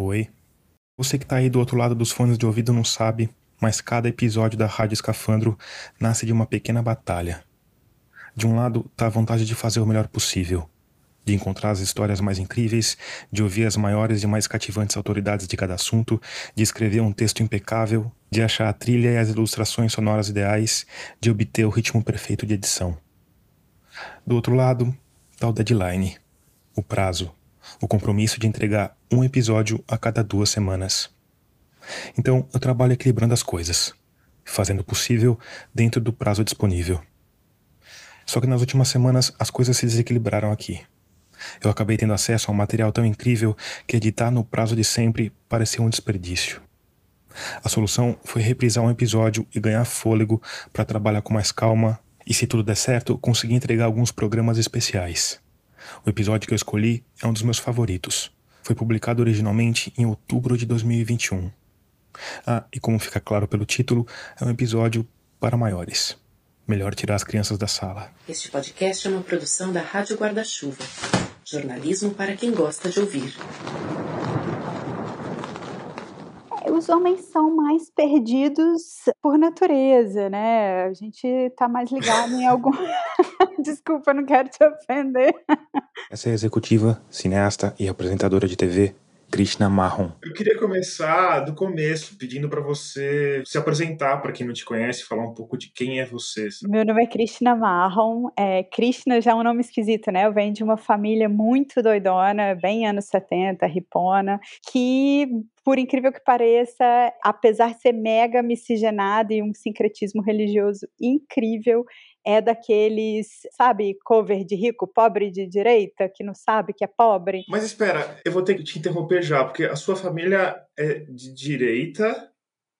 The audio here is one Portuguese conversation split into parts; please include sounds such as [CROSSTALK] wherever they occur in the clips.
Oi. Você que tá aí do outro lado dos fones de ouvido não sabe, mas cada episódio da Rádio Escafandro nasce de uma pequena batalha. De um lado tá a vontade de fazer o melhor possível, de encontrar as histórias mais incríveis, de ouvir as maiores e mais cativantes autoridades de cada assunto, de escrever um texto impecável, de achar a trilha e as ilustrações sonoras ideais, de obter o ritmo perfeito de edição. Do outro lado, tá o deadline, o prazo, o compromisso de entregar um episódio a cada duas semanas. Então, eu trabalho equilibrando as coisas, fazendo o possível dentro do prazo disponível. Só que nas últimas semanas as coisas se desequilibraram aqui. Eu acabei tendo acesso a um material tão incrível que editar no prazo de sempre parecia um desperdício. A solução foi reprisar um episódio e ganhar fôlego para trabalhar com mais calma e, se tudo der certo, conseguir entregar alguns programas especiais. O episódio que eu escolhi é um dos meus favoritos. Foi publicado originalmente em outubro de 2021. Ah, e como fica claro pelo título, é um episódio para maiores. Melhor tirar as crianças da sala. Este podcast é uma produção da Rádio Guarda-Chuva. Jornalismo para quem gosta de ouvir. Os homens são mais perdidos por natureza, né? A gente tá mais ligado em algum. [LAUGHS] [LAUGHS] Desculpa, não quero te ofender. [LAUGHS] Essa é a executiva, cineasta e apresentadora de TV Krishna Marron. Eu queria começar do começo, pedindo para você se apresentar para quem não te conhece, falar um pouco de quem é você. Meu nome é Krishna Marron. É, Krishna já é um nome esquisito, né? Eu venho de uma família muito doidona, bem anos 70, ripona, que por incrível que pareça, apesar de ser mega miscigenada e um sincretismo religioso incrível, é daqueles, sabe, cover de rico, pobre de direita, que não sabe que é pobre. Mas espera, eu vou ter que te interromper já, porque a sua família é de direita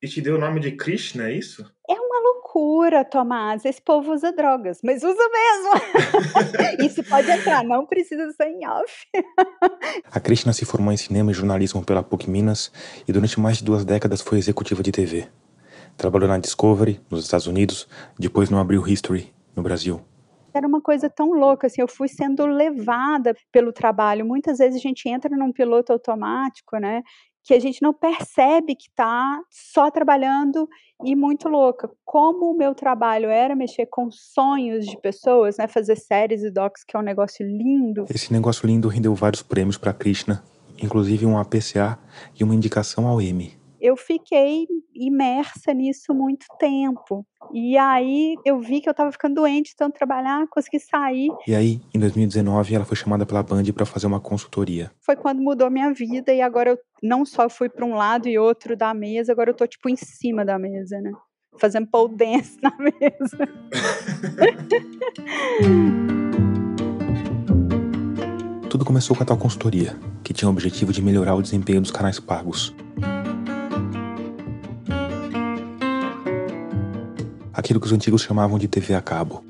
e te deu o nome de Krishna, é isso? É uma loucura, Tomás. Esse povo usa drogas, mas usa mesmo. [LAUGHS] isso pode entrar, não precisa ser em off. [LAUGHS] a Krishna se formou em cinema e jornalismo pela PUC Minas e durante mais de duas décadas foi executiva de TV. Trabalhou na Discovery, nos Estados Unidos, depois no Abril History, no Brasil. Era uma coisa tão louca, assim, eu fui sendo levada pelo trabalho. Muitas vezes a gente entra num piloto automático, né? Que a gente não percebe que está só trabalhando e muito louca. Como o meu trabalho era mexer com sonhos de pessoas, né? Fazer séries e docs, que é um negócio lindo. Esse negócio lindo rendeu vários prêmios para Krishna, inclusive um APCA e uma indicação ao Emmy eu fiquei imersa nisso muito tempo. E aí eu vi que eu estava ficando doente, tanto trabalhar, consegui sair. E aí, em 2019, ela foi chamada pela Band para fazer uma consultoria. Foi quando mudou minha vida e agora eu não só fui para um lado e outro da mesa, agora eu tô tipo em cima da mesa, né? Fazendo pole [LAUGHS] dance na mesa. Tudo começou com a tal consultoria, que tinha o objetivo de melhorar o desempenho dos canais pagos. Aquilo que os antigos chamavam de TV a cabo.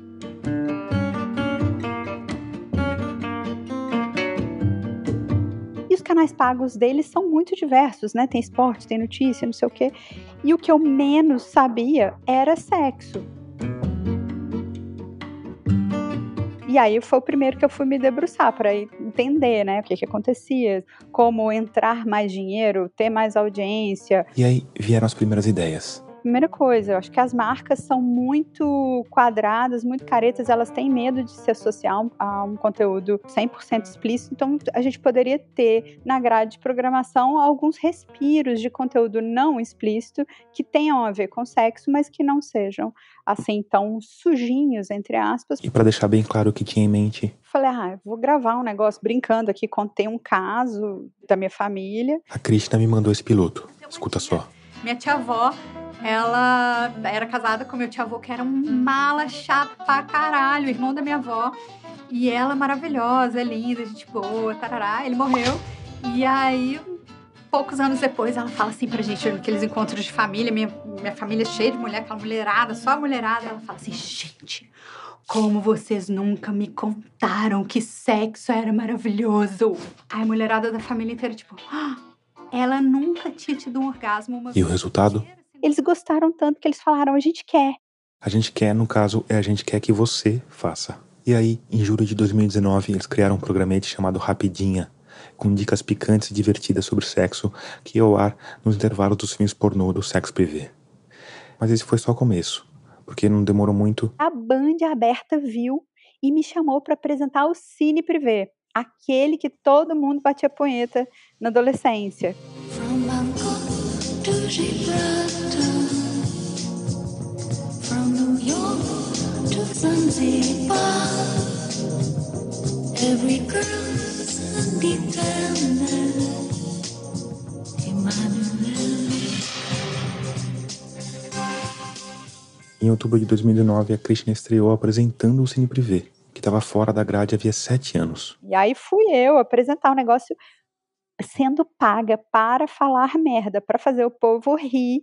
E os canais pagos deles são muito diversos, né? Tem esporte, tem notícia, não sei o quê. E o que eu menos sabia era sexo. E aí foi o primeiro que eu fui me debruçar para entender, né, o que que acontecia, como entrar mais dinheiro, ter mais audiência. E aí vieram as primeiras ideias. Primeira coisa, eu acho que as marcas são muito quadradas, muito caretas, elas têm medo de se associar a um conteúdo 100% explícito, então a gente poderia ter na grade de programação alguns respiros de conteúdo não explícito que tenham a ver com sexo, mas que não sejam assim tão sujinhos, entre aspas. E para deixar bem claro o que tinha em mente, falei, ah, vou gravar um negócio brincando aqui, contei um caso da minha família. A Cristina me mandou esse piloto. Escuta só. Minha tia-avó ela era casada com meu tio-avô, que era um mala chato pra caralho, irmão da minha avó. E ela maravilhosa, linda, gente boa, tarará. Ele morreu. E aí, poucos anos depois, ela fala assim pra gente, naqueles encontros de família, minha, minha família cheia de mulher, aquela mulherada, só mulherada. Ela fala assim, gente, como vocês nunca me contaram que sexo era maravilhoso. Aí a mulherada da família inteira, tipo, ah, ela nunca tinha tido um orgasmo. Uma e o resultado? eles gostaram tanto que eles falaram: a gente quer. A gente quer, no caso, é a gente quer que você faça. E aí, em julho de 2019, eles criaram um programete chamado Rapidinha, com dicas picantes e divertidas sobre sexo que ia ao ar nos intervalos dos filmes pornô do sexo privê. Mas esse foi só o começo, porque não demorou muito. A Band aberta viu e me chamou para apresentar o Cine Privé, aquele que todo mundo batia punheta na adolescência. From Bangkok to Gibraltar, from New York to Zanzibar, every girl's Em outubro de 2009, a Krishna estreou apresentando o Cine Privé, que estava fora da grade havia sete anos. E aí fui eu apresentar o um negócio sendo paga para falar merda, para fazer o povo rir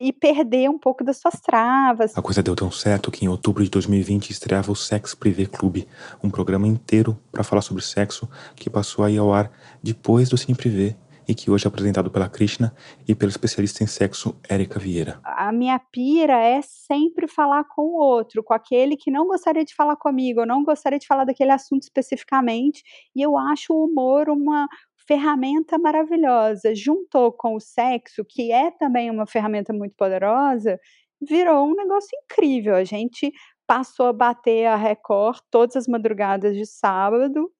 e perder um pouco das suas travas. A coisa deu tão certo que em outubro de 2020 estreava o Sex Privé Clube, um programa inteiro para falar sobre sexo que passou aí ao ar depois do Cine Privé e que hoje é apresentado pela Krishna e pela especialista em sexo Érica Vieira. A minha pira é sempre falar com o outro, com aquele que não gostaria de falar comigo, ou não gostaria de falar daquele assunto especificamente, e eu acho o humor uma ferramenta maravilhosa. Juntou com o sexo, que é também uma ferramenta muito poderosa, virou um negócio incrível. A gente passou a bater a Record todas as madrugadas de sábado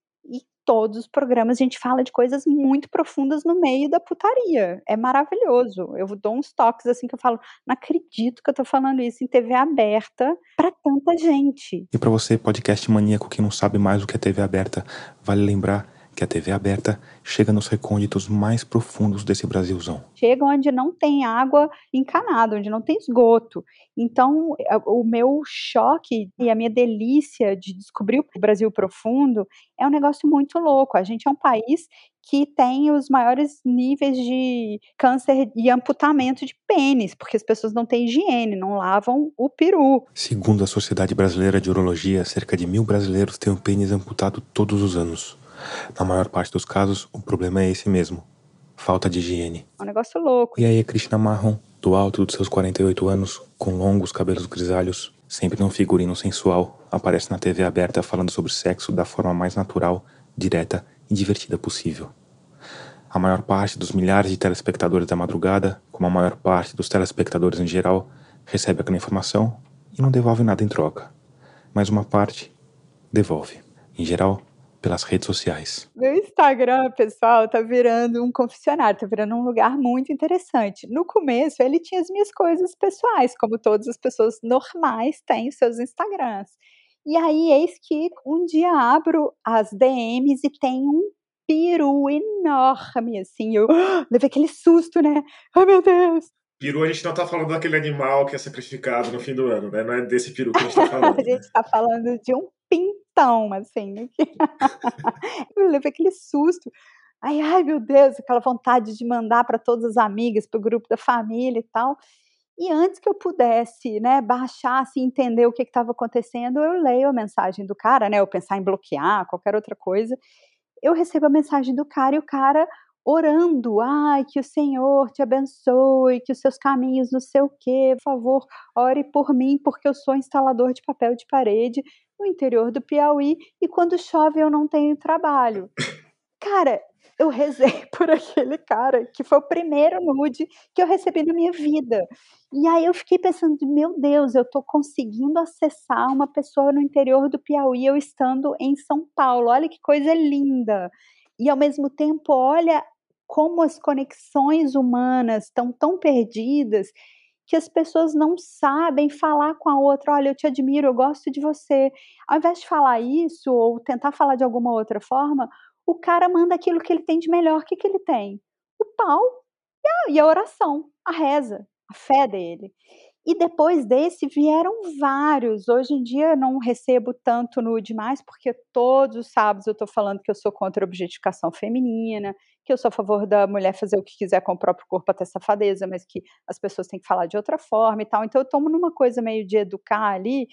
todos os programas a gente fala de coisas muito profundas no meio da putaria. É maravilhoso. Eu dou uns toques assim que eu falo, não acredito que eu tô falando isso em TV aberta para tanta gente. E para você, podcast maníaco que não sabe mais o que é TV aberta, vale lembrar que a TV aberta chega nos recônditos mais profundos desse Brasilzão. Chega onde não tem água encanada, onde não tem esgoto. Então, o meu choque e a minha delícia de descobrir o Brasil profundo é um negócio muito louco. A gente é um país que tem os maiores níveis de câncer e amputamento de pênis, porque as pessoas não têm higiene, não lavam o peru. Segundo a Sociedade Brasileira de Urologia, cerca de mil brasileiros têm o pênis amputado todos os anos. Na maior parte dos casos, o problema é esse mesmo: falta de higiene. É um negócio louco. E aí, a Krishna Marron, do alto dos seus 48 anos, com longos cabelos grisalhos, sempre num figurino sensual, aparece na TV aberta falando sobre sexo da forma mais natural, direta e divertida possível. A maior parte dos milhares de telespectadores da madrugada, como a maior parte dos telespectadores em geral, recebe aquela informação e não devolve nada em troca. Mas uma parte devolve. Em geral, pelas redes sociais. Meu Instagram, pessoal, tá virando um confessionário, tá virando um lugar muito interessante. No começo, ele tinha as minhas coisas pessoais, como todas as pessoas normais têm os seus Instagrams. E aí, eis que um dia abro as DMs e tem um peru enorme, assim. Eu [GASPS] levei aquele susto, né? Ai, meu Deus! Peru, a gente não tá falando daquele animal que é sacrificado no fim do ano, né? Não é desse peru que a gente tá [LAUGHS] falando. a gente né? tá falando de um pintão, assim. Né? [LAUGHS] eu levei aquele susto. Ai, ai, meu Deus, aquela vontade de mandar para todas as amigas, para o grupo da família e tal. E antes que eu pudesse, né, baixar, assim, entender o que estava acontecendo, eu leio a mensagem do cara, né, ou pensar em bloquear, qualquer outra coisa. Eu recebo a mensagem do cara e o cara orando, ai, que o Senhor te abençoe, que os seus caminhos não sei o quê, por favor, ore por mim, porque eu sou instalador de papel de parede no interior do Piauí e quando chove eu não tenho trabalho. Cara, eu rezei [LAUGHS] por aquele cara, que foi o primeiro nude que eu recebi na minha vida. E aí eu fiquei pensando, meu Deus, eu tô conseguindo acessar uma pessoa no interior do Piauí, eu estando em São Paulo. Olha que coisa linda. E ao mesmo tempo, olha como as conexões humanas estão tão perdidas que as pessoas não sabem falar com a outra, olha, eu te admiro, eu gosto de você. Ao invés de falar isso ou tentar falar de alguma outra forma, o cara manda aquilo que ele tem de melhor. O que, que ele tem? O pau e a, e a oração, a reza, a fé dele. E depois desse vieram vários. Hoje em dia não recebo tanto nude mais, porque todos os sábados eu estou falando que eu sou contra a objetificação feminina, que eu sou a favor da mulher fazer o que quiser com o próprio corpo até safadeza, mas que as pessoas têm que falar de outra forma e tal. Então eu tomo numa coisa meio de educar ali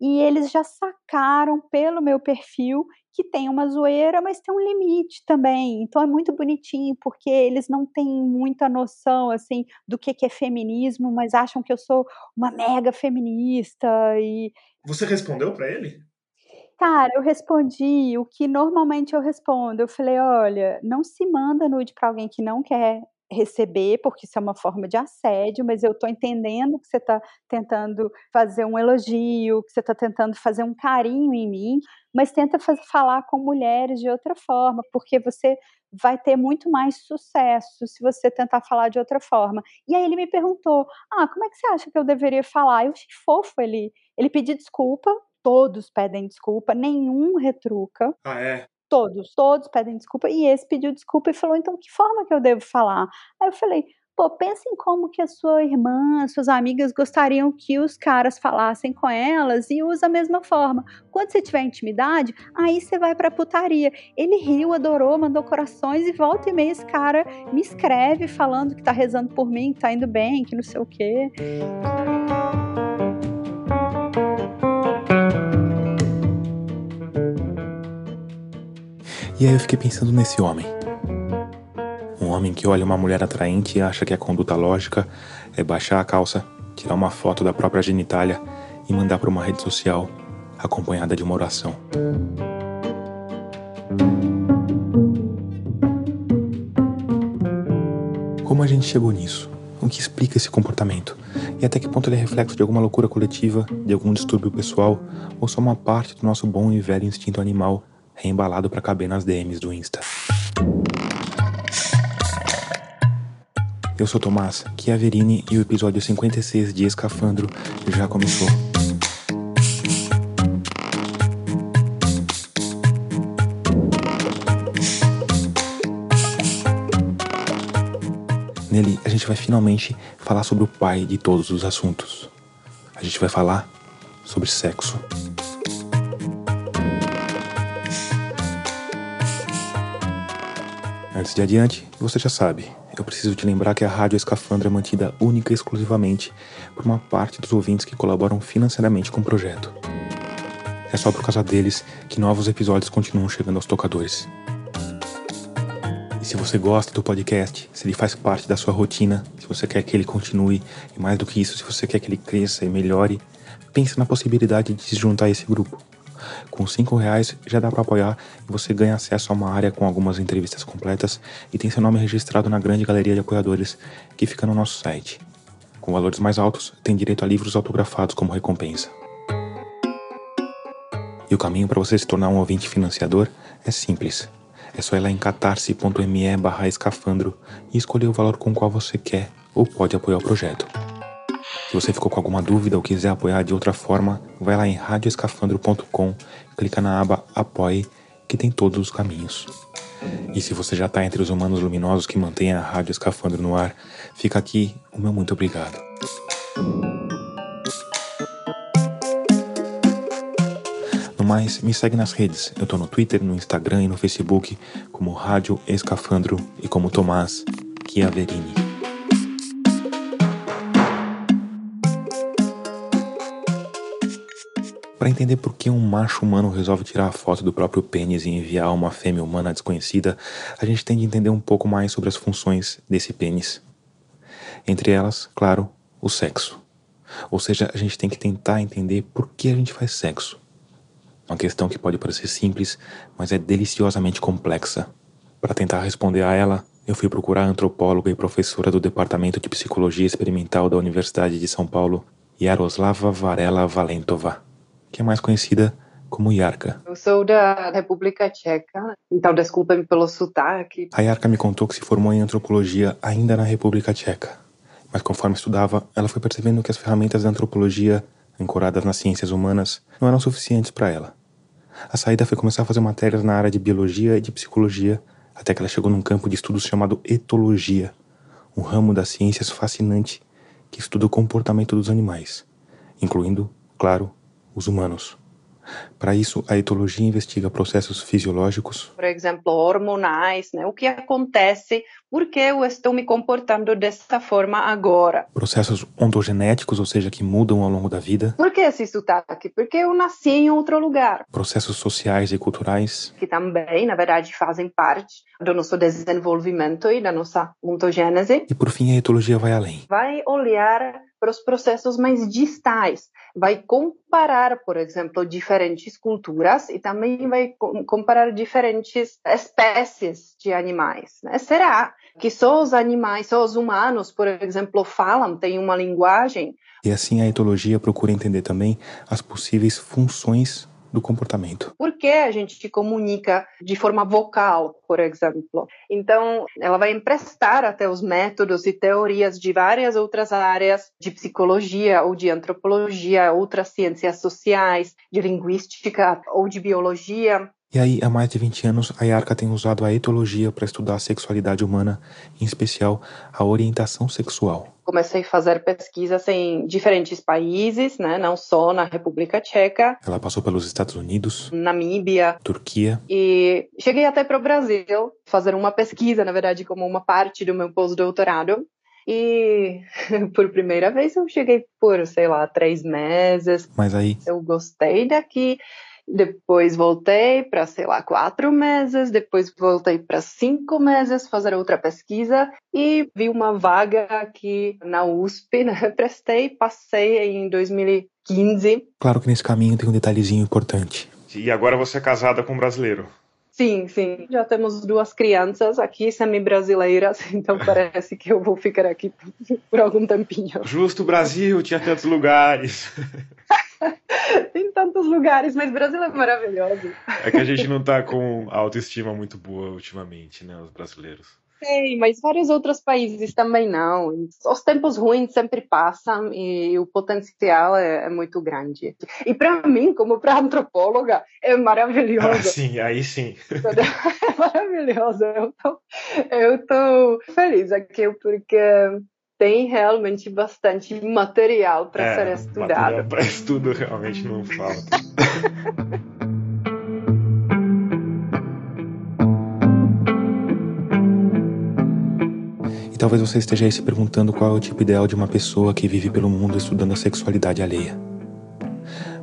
e eles já sacaram pelo meu perfil que tem uma zoeira, mas tem um limite também. Então é muito bonitinho, porque eles não têm muita noção assim do que, que é feminismo, mas acham que eu sou uma mega feminista e Você respondeu para ele? Cara, eu respondi o que normalmente eu respondo. Eu falei: "Olha, não se manda nude para alguém que não quer receber, porque isso é uma forma de assédio, mas eu estou entendendo que você está tentando fazer um elogio, que você está tentando fazer um carinho em mim, mas tenta falar com mulheres de outra forma, porque você vai ter muito mais sucesso se você tentar falar de outra forma. E aí ele me perguntou: "Ah, como é que você acha que eu deveria falar?" Eu achei fofo ele, ele pedir desculpa, todos pedem desculpa, nenhum retruca. Ah, é? Todos, todos pedem desculpa. E esse pediu desculpa e falou: então, que forma que eu devo falar? Aí eu falei: pô, pensa em como que a sua irmã, suas amigas gostariam que os caras falassem com elas e usa a mesma forma. Quando você tiver intimidade, aí você vai pra putaria. Ele riu, adorou, mandou corações e volta e meia esse cara me escreve falando que tá rezando por mim, que tá indo bem, que não sei o quê. E aí eu fiquei pensando nesse homem. Um homem que olha uma mulher atraente e acha que a conduta lógica é baixar a calça, tirar uma foto da própria genitália e mandar para uma rede social, acompanhada de uma oração. Como a gente chegou nisso? O que explica esse comportamento? E até que ponto ele é reflexo de alguma loucura coletiva, de algum distúrbio pessoal, ou só uma parte do nosso bom e velho instinto animal reembalado para caber nas DMs do Insta. Eu sou Tomás Chiaverini e o episódio 56 de Escafandro já começou. Nele, a gente vai finalmente falar sobre o pai de todos os assuntos. A gente vai falar sobre sexo. Antes de adiante, você já sabe, eu preciso te lembrar que a Rádio Escafandra é mantida única e exclusivamente por uma parte dos ouvintes que colaboram financeiramente com o projeto. É só por causa deles que novos episódios continuam chegando aos tocadores. E se você gosta do podcast, se ele faz parte da sua rotina, se você quer que ele continue, e mais do que isso, se você quer que ele cresça e melhore, pense na possibilidade de se juntar a esse grupo. Com cinco reais já dá para apoiar e você ganha acesso a uma área com algumas entrevistas completas e tem seu nome registrado na grande galeria de apoiadores que fica no nosso site. Com valores mais altos, tem direito a livros autografados como recompensa. E o caminho para você se tornar um ouvinte financiador é simples. É só ir lá em catarse.me escafandro e escolher o valor com o qual você quer ou pode apoiar o projeto. Se você ficou com alguma dúvida ou quiser apoiar de outra forma, vai lá em radioescafandro.com, clica na aba Apoie, que tem todos os caminhos. E se você já está entre os humanos luminosos que mantêm a Rádio Escafandro no ar, fica aqui o meu muito obrigado. No mais, me segue nas redes. Eu tô no Twitter, no Instagram e no Facebook como Rádio Escafandro e como Tomás Chiaverini. Para entender por que um macho humano resolve tirar a foto do próprio pênis e enviar a uma fêmea humana desconhecida, a gente tem de entender um pouco mais sobre as funções desse pênis. Entre elas, claro, o sexo. Ou seja, a gente tem que tentar entender por que a gente faz sexo. Uma questão que pode parecer simples, mas é deliciosamente complexa. Para tentar responder a ela, eu fui procurar a antropóloga e professora do Departamento de Psicologia Experimental da Universidade de São Paulo, Yaroslava Varela Valentova que é mais conhecida como Yarka. Eu sou da República Tcheca, então desculpem pelo sotaque. A Yarka me contou que se formou em antropologia ainda na República Tcheca, mas conforme estudava, ela foi percebendo que as ferramentas da antropologia, ancoradas nas ciências humanas, não eram suficientes para ela. A saída foi começar a fazer matérias na área de biologia e de psicologia, até que ela chegou num campo de estudos chamado etologia, um ramo das ciências fascinante que estuda o comportamento dos animais, incluindo, claro, os humanos. Para isso, a etologia investiga processos fisiológicos, por exemplo, hormonais, né? O que acontece por que eu estou me comportando dessa forma agora? Processos ontogenéticos, ou seja, que mudam ao longo da vida. Por que esse sotaque? Porque eu nasci em outro lugar. Processos sociais e culturais. Que também, na verdade, fazem parte do nosso desenvolvimento e da nossa ontogênese. E por fim, a etologia vai além. Vai olhar para os processos mais distais, vai comparar, por exemplo, diferentes culturas e também vai comparar diferentes espécies de animais. Né? Será que só os animais, só os humanos, por exemplo, falam, têm uma linguagem? E assim a etologia procura entender também as possíveis funções do comportamento. Por que a gente comunica de forma vocal, por exemplo? Então, ela vai emprestar até os métodos e teorias de várias outras áreas de psicologia ou de antropologia, outras ciências sociais, de linguística ou de biologia, e aí, há mais de 20 anos, a Yarka tem usado a etologia para estudar a sexualidade humana, em especial a orientação sexual. Comecei a fazer pesquisas em diferentes países, né, não só na República Tcheca. Ela passou pelos Estados Unidos, Namíbia, Turquia. E cheguei até para o Brasil, fazer uma pesquisa, na verdade, como uma parte do meu pós-doutorado. E [LAUGHS] por primeira vez eu cheguei por, sei lá, três meses. Mas aí. Eu gostei daqui depois voltei para, sei lá, quatro meses, depois voltei para cinco meses fazer outra pesquisa e vi uma vaga aqui na USP, né? [LAUGHS] Prestei, passei em 2015. Claro que nesse caminho tem um detalhezinho importante. E agora você é casada com um brasileiro? Sim, sim. Já temos duas crianças aqui, semi-brasileiras, [LAUGHS] então parece que eu vou ficar aqui [LAUGHS] por algum tempinho. Justo Brasil, tinha tantos lugares. [LAUGHS] Tem tantos lugares, mas Brasil é maravilhoso. É que a gente não tá com autoestima muito boa ultimamente, né, os brasileiros. Tem, mas vários outros países também não. Os tempos ruins sempre passam e o potencial é, é muito grande. E para mim, como para antropóloga, é maravilhoso. Ah, sim, aí sim. [LAUGHS] É maravilhoso. Eu tô, eu tô feliz aqui porque tem realmente bastante material para é, ser estudado. Para [LAUGHS] estudo realmente não falta. e talvez você esteja aí se perguntando qual é o tipo ideal de uma pessoa que vive pelo mundo estudando a sexualidade alheia.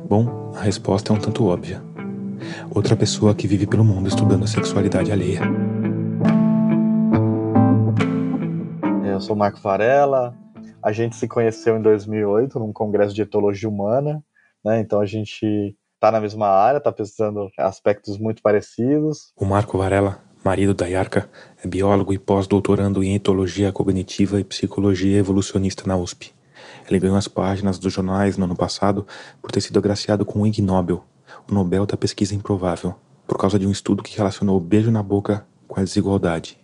Bom, a resposta é um tanto óbvia. Outra pessoa que vive pelo mundo estudando a sexualidade alheia. Eu sou Marco Varela. A gente se conheceu em 2008 num congresso de etologia humana, né? Então a gente está na mesma área, está pesquisando aspectos muito parecidos. O Marco Varela, marido da Yarka, é biólogo e pós-doutorando em etologia cognitiva e psicologia evolucionista na USP. Ele ganhou as páginas dos jornais no ano passado por ter sido agraciado com o Ig Nobel, o Nobel da Pesquisa Improvável, por causa de um estudo que relacionou o beijo na boca com a desigualdade.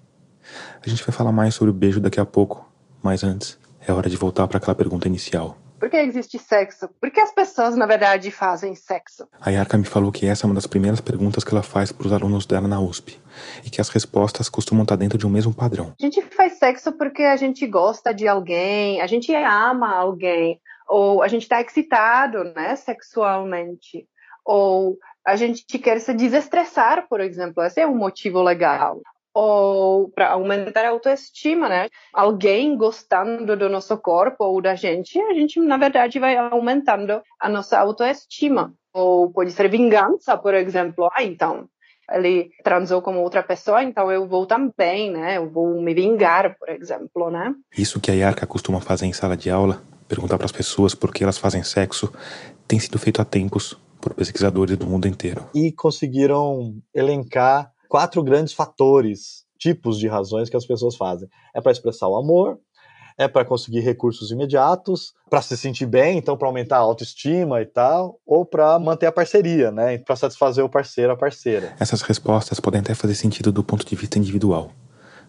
A gente vai falar mais sobre o beijo daqui a pouco, mas antes é hora de voltar para aquela pergunta inicial. Por que existe sexo? Por que as pessoas, na verdade, fazem sexo? A Yarka me falou que essa é uma das primeiras perguntas que ela faz para os alunos dela na USP e que as respostas costumam estar dentro de um mesmo padrão. A gente faz sexo porque a gente gosta de alguém, a gente ama alguém, ou a gente está excitado, né, sexualmente, ou a gente quer se desestressar, por exemplo. Esse é um motivo legal ou para aumentar a autoestima, né? Alguém gostando do nosso corpo ou da gente, a gente na verdade vai aumentando a nossa autoestima. Ou pode ser vingança, por exemplo. Ah, então ele transou com outra pessoa, então eu vou também, né? Eu vou me vingar, por exemplo, né? Isso que a Yarka costuma fazer em sala de aula, perguntar para as pessoas por que elas fazem sexo, tem sido feito há tempos por pesquisadores do mundo inteiro. E conseguiram elencar quatro grandes fatores, tipos de razões que as pessoas fazem. É para expressar o amor, é para conseguir recursos imediatos, para se sentir bem, então para aumentar a autoestima e tal, ou para manter a parceria, né, para satisfazer o parceiro, a parceira. Essas respostas podem até fazer sentido do ponto de vista individual.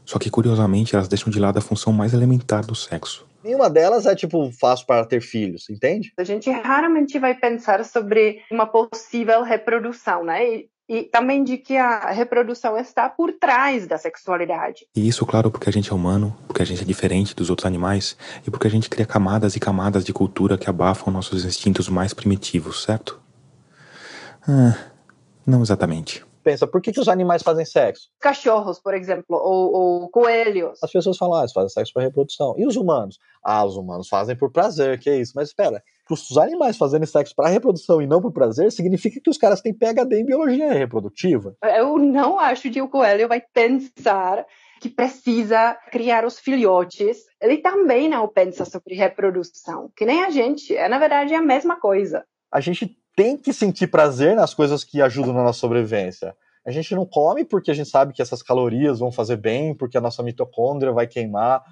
Só que curiosamente elas deixam de lado a função mais elementar do sexo. Nenhuma delas é tipo fácil para ter filhos, entende? A gente raramente vai pensar sobre uma possível reprodução, né? e também de que a reprodução está por trás da sexualidade. E isso, claro, porque a gente é humano, porque a gente é diferente dos outros animais e porque a gente cria camadas e camadas de cultura que abafam nossos instintos mais primitivos, certo? Ah, não exatamente. pensa, por que, que os animais fazem sexo? Cachorros, por exemplo, ou, ou coelhos. As pessoas falam, ah, eles fazem sexo para reprodução. E os humanos? Ah, os humanos fazem por prazer, que é isso. Mas espera, os animais fazerem sexo para reprodução e não por prazer, significa que os caras têm PhD em biologia reprodutiva. Eu não acho que o coelho vai pensar que precisa criar os filhotes. Ele também não pensa sobre reprodução, que nem a gente. É, na verdade, a mesma coisa. A gente tem que sentir prazer nas coisas que ajudam na nossa sobrevivência. A gente não come porque a gente sabe que essas calorias vão fazer bem, porque a nossa mitocôndria vai queimar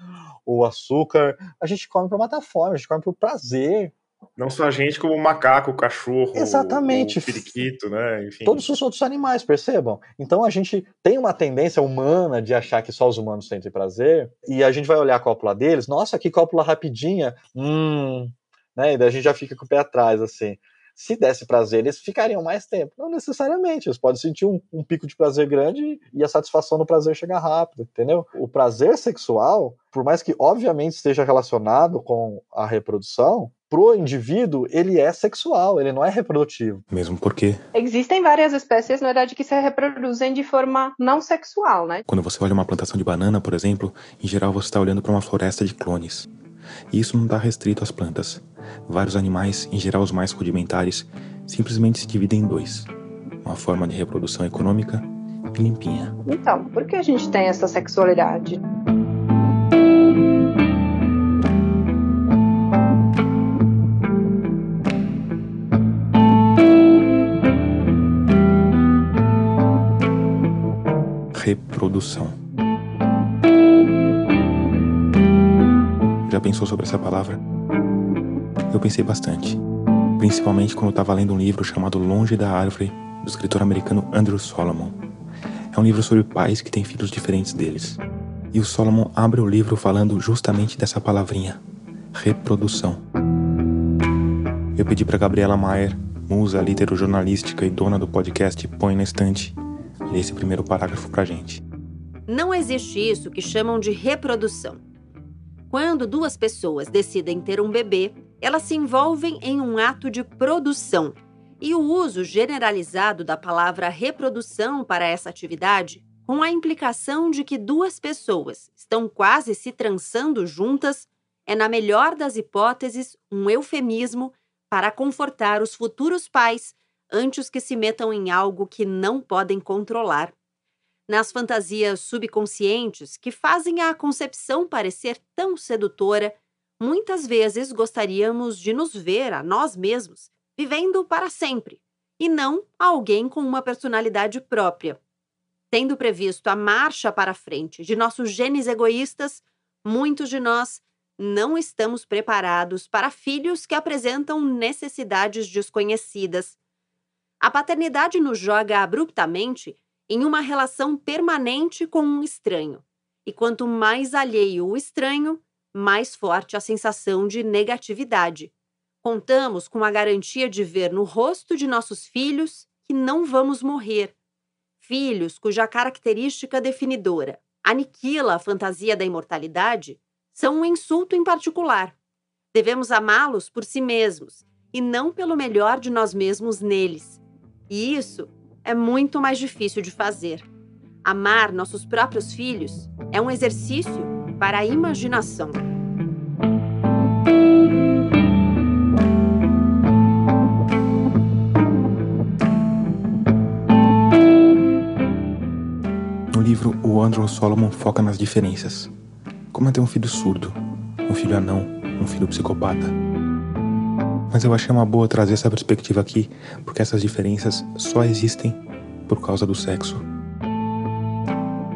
o açúcar. A gente come para matar fome, a gente come por prazer. Não só a gente, como o macaco, o cachorro, Exatamente. o periquito, né? Enfim. Todos os outros animais, percebam? Então a gente tem uma tendência humana de achar que só os humanos sentem prazer, e a gente vai olhar a cópula deles, nossa, que cópula rapidinha, hum, né? E daí a gente já fica com o pé atrás, assim se desse prazer, eles ficariam mais tempo. Não necessariamente, eles podem sentir um, um pico de prazer grande e a satisfação no prazer chegar rápido, entendeu? O prazer sexual, por mais que obviamente esteja relacionado com a reprodução, pro indivíduo, ele é sexual, ele não é reprodutivo. Mesmo porque. Existem várias espécies, na verdade, que se reproduzem de forma não sexual, né? Quando você olha uma plantação de banana, por exemplo, em geral você está olhando para uma floresta de clones. E isso não está restrito às plantas. Vários animais, em geral os mais rudimentares, simplesmente se dividem em dois: uma forma de reprodução econômica e limpinha. Então, por que a gente tem essa sexualidade? Reprodução. Já pensou sobre essa palavra? Eu pensei bastante, principalmente quando estava lendo um livro chamado Longe da Árvore, do escritor americano Andrew Solomon. É um livro sobre pais que têm filhos diferentes deles. E o Solomon abre o livro falando justamente dessa palavrinha, reprodução. Eu pedi para Gabriela Maier, musa litero-jornalística e dona do podcast Põe na Estante, ler esse primeiro parágrafo pra gente. Não existe isso que chamam de reprodução. Quando duas pessoas decidem ter um bebê, elas se envolvem em um ato de produção. E o uso generalizado da palavra reprodução para essa atividade, com a implicação de que duas pessoas estão quase se trançando juntas, é, na melhor das hipóteses, um eufemismo para confortar os futuros pais antes que se metam em algo que não podem controlar. Nas fantasias subconscientes que fazem a concepção parecer tão sedutora, muitas vezes gostaríamos de nos ver a nós mesmos vivendo para sempre, e não alguém com uma personalidade própria. Tendo previsto a marcha para frente de nossos genes egoístas, muitos de nós não estamos preparados para filhos que apresentam necessidades desconhecidas. A paternidade nos joga abruptamente em uma relação permanente com um estranho, e quanto mais alheio o estranho, mais forte a sensação de negatividade. Contamos com a garantia de ver no rosto de nossos filhos que não vamos morrer. Filhos cuja característica definidora aniquila a fantasia da imortalidade são um insulto em particular. Devemos amá-los por si mesmos e não pelo melhor de nós mesmos neles. E isso é muito mais difícil de fazer. Amar nossos próprios filhos é um exercício para a imaginação. No livro, o Andrew Solomon foca nas diferenças. Como é ter um filho surdo, um filho anão, um filho psicopata. Mas eu achei uma boa trazer essa perspectiva aqui, porque essas diferenças só existem por causa do sexo.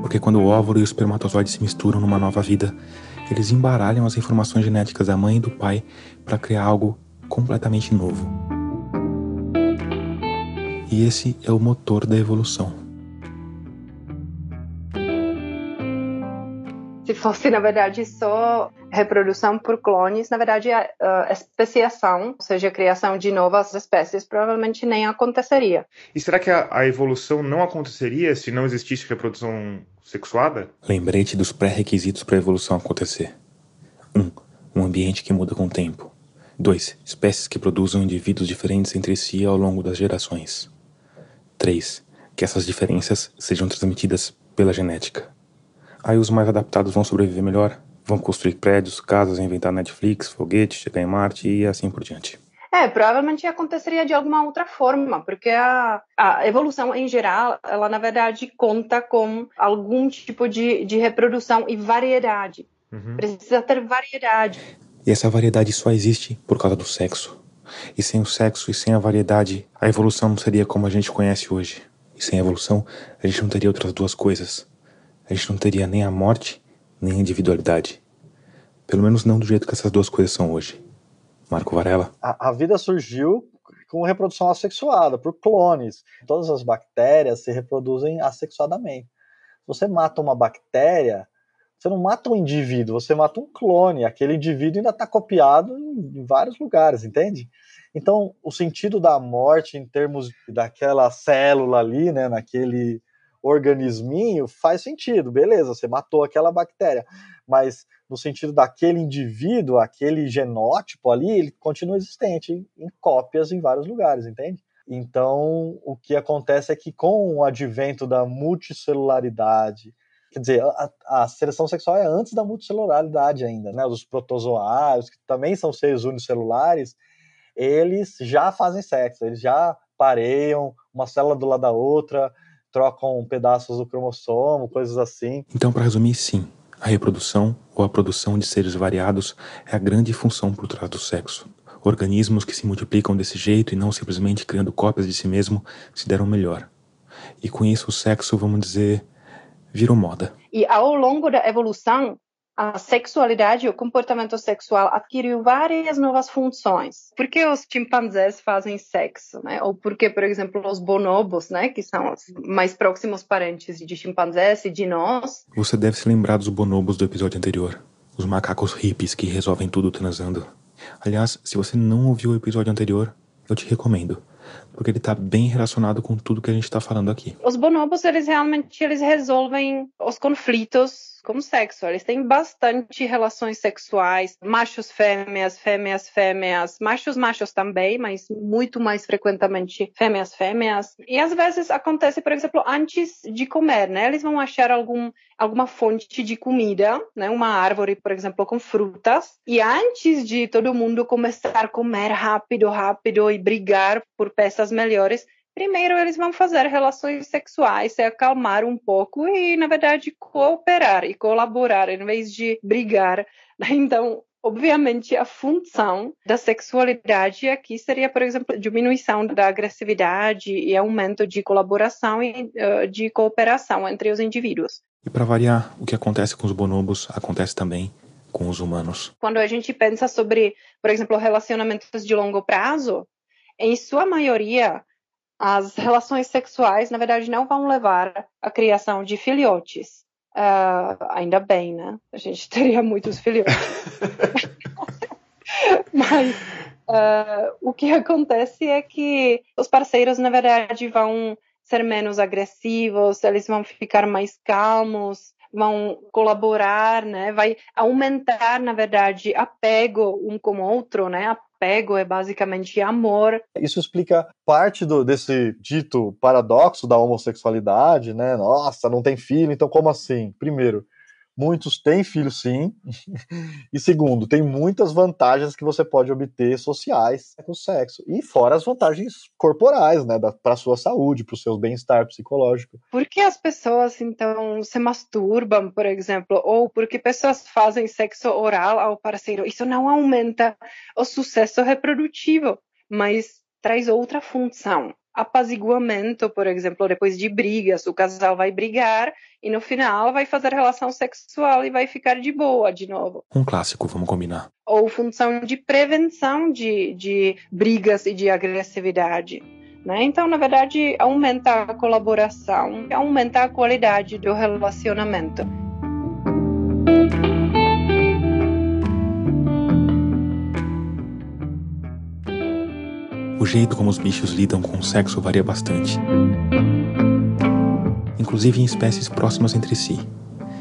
Porque quando o óvulo e o espermatozoide se misturam numa nova vida, eles embaralham as informações genéticas da mãe e do pai para criar algo completamente novo. E esse é o motor da evolução. Fosse, na verdade, só reprodução por clones, na verdade, a, a especiação, ou seja, a criação de novas espécies, provavelmente nem aconteceria. E será que a, a evolução não aconteceria se não existisse reprodução sexuada? Lembrete dos pré-requisitos para a evolução acontecer. 1. Um, um ambiente que muda com o tempo. 2. Espécies que produzam indivíduos diferentes entre si ao longo das gerações. 3. que essas diferenças sejam transmitidas pela genética. Aí os mais adaptados vão sobreviver melhor, vão construir prédios, casas, inventar Netflix, foguete, chegar em Marte e assim por diante. É, provavelmente aconteceria de alguma outra forma, porque a, a evolução em geral, ela na verdade conta com algum tipo de, de reprodução e variedade. Uhum. Precisa ter variedade. E essa variedade só existe por causa do sexo. E sem o sexo e sem a variedade, a evolução não seria como a gente conhece hoje. E sem a evolução, a gente não teria outras duas coisas. A gente não teria nem a morte, nem a individualidade. Pelo menos não do jeito que essas duas coisas são hoje. Marco Varela. A, a vida surgiu com reprodução assexuada, por clones. Todas as bactérias se reproduzem assexuadamente. Se você mata uma bactéria, você não mata um indivíduo, você mata um clone. Aquele indivíduo ainda está copiado em, em vários lugares, entende? Então, o sentido da morte em termos daquela célula ali, né, naquele organisminho, faz sentido, beleza, você matou aquela bactéria, mas no sentido daquele indivíduo, aquele genótipo ali, ele continua existente em cópias em vários lugares, entende? Então, o que acontece é que com o advento da multicelularidade, quer dizer, a, a seleção sexual é antes da multicelularidade ainda, né? Os protozoários, que também são seres unicelulares, eles já fazem sexo, eles já pareiam uma célula do lado da outra, trocam pedaços do cromossomo, coisas assim. Então, para resumir, sim, a reprodução ou a produção de seres variados é a grande função por trás do sexo. Organismos que se multiplicam desse jeito e não simplesmente criando cópias de si mesmo se deram melhor. E com isso o sexo, vamos dizer, virou moda. E ao longo da evolução, a sexualidade, o comportamento sexual adquiriu várias novas funções. Por que os chimpanzés fazem sexo, né? Ou por que, por exemplo, os bonobos, né, que são os mais próximos parentes de chimpanzés e de nós? Você deve se lembrar dos bonobos do episódio anterior, os macacos hippies que resolvem tudo transando. Aliás, se você não ouviu o episódio anterior, eu te recomendo porque ele está bem relacionado com tudo que a gente está falando aqui. Os bonobos, eles realmente eles resolvem os conflitos como sexo. Eles têm bastante relações sexuais, machos, fêmeas, fêmeas, fêmeas, machos, machos também, mas muito mais frequentemente fêmeas, fêmeas. E às vezes acontece, por exemplo, antes de comer, né? Eles vão achar algum, alguma fonte de comida, né? Uma árvore, por exemplo, com frutas. E antes de todo mundo começar a comer rápido, rápido e brigar por peças melhores, primeiro eles vão fazer relações sexuais, se acalmar um pouco e, na verdade, cooperar e colaborar em vez de brigar. [LAUGHS] Então, obviamente, a função da sexualidade aqui seria, por exemplo, diminuição da agressividade e aumento de colaboração e uh, de cooperação entre os indivíduos. E para variar, o que acontece com os bonobos acontece também com os humanos. Quando a gente pensa sobre, por exemplo, relacionamentos de longo prazo, em sua maioria, as relações sexuais, na verdade, não vão levar à criação de filhotes. Uh, ainda bem, né? A gente [LAUGHS] teria muitos filhotes. [LAUGHS] Mas uh, o que acontece é que os parceiros, na verdade, vão ser menos agressivos, eles vão ficar mais calmos, vão colaborar, né? Vai aumentar, na verdade, apego um com o outro, né? Apego, é basicamente amor. Isso explica parte do, desse dito paradoxo da homossexualidade, né? Nossa, não tem filho, então como assim? Primeiro, Muitos têm filhos, sim. e segundo, tem muitas vantagens que você pode obter sociais com o sexo. E fora as vantagens corporais, né? Para a sua saúde, para o seu bem-estar psicológico. Por que as pessoas, então, se masturbam, por exemplo? Ou porque pessoas fazem sexo oral ao parceiro? Isso não aumenta o sucesso reprodutivo, mas traz outra função apaziguamento, por exemplo, depois de brigas, o casal vai brigar e no final vai fazer relação sexual e vai ficar de boa de novo. Um clássico, vamos combinar. Ou função de prevenção de, de brigas e de agressividade. Né? Então, na verdade, aumenta a colaboração, aumenta a qualidade do relacionamento. O jeito como os bichos lidam com o sexo varia bastante. Inclusive em espécies próximas entre si.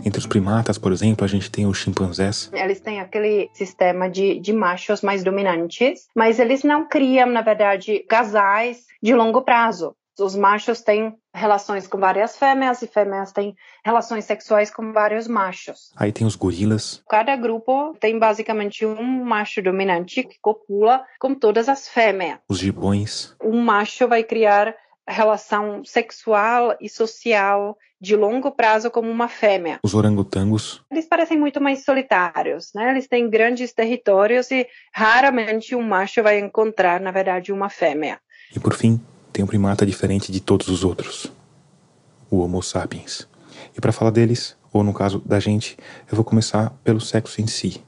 Entre os primatas, por exemplo, a gente tem os chimpanzés. Eles têm aquele sistema de, de machos mais dominantes, mas eles não criam, na verdade, casais de longo prazo. Os machos têm relações com várias fêmeas e fêmeas têm relações sexuais com vários machos. Aí tem os gorilas. Cada grupo tem basicamente um macho dominante que copula com todas as fêmeas. Os gibões. Um macho vai criar relação sexual e social de longo prazo como uma fêmea. Os orangotangos. Eles parecem muito mais solitários, né? Eles têm grandes territórios e raramente um macho vai encontrar, na verdade, uma fêmea. E por fim, tem um primata diferente de todos os outros, o Homo sapiens. E para falar deles, ou no caso da gente, eu vou começar pelo sexo em si.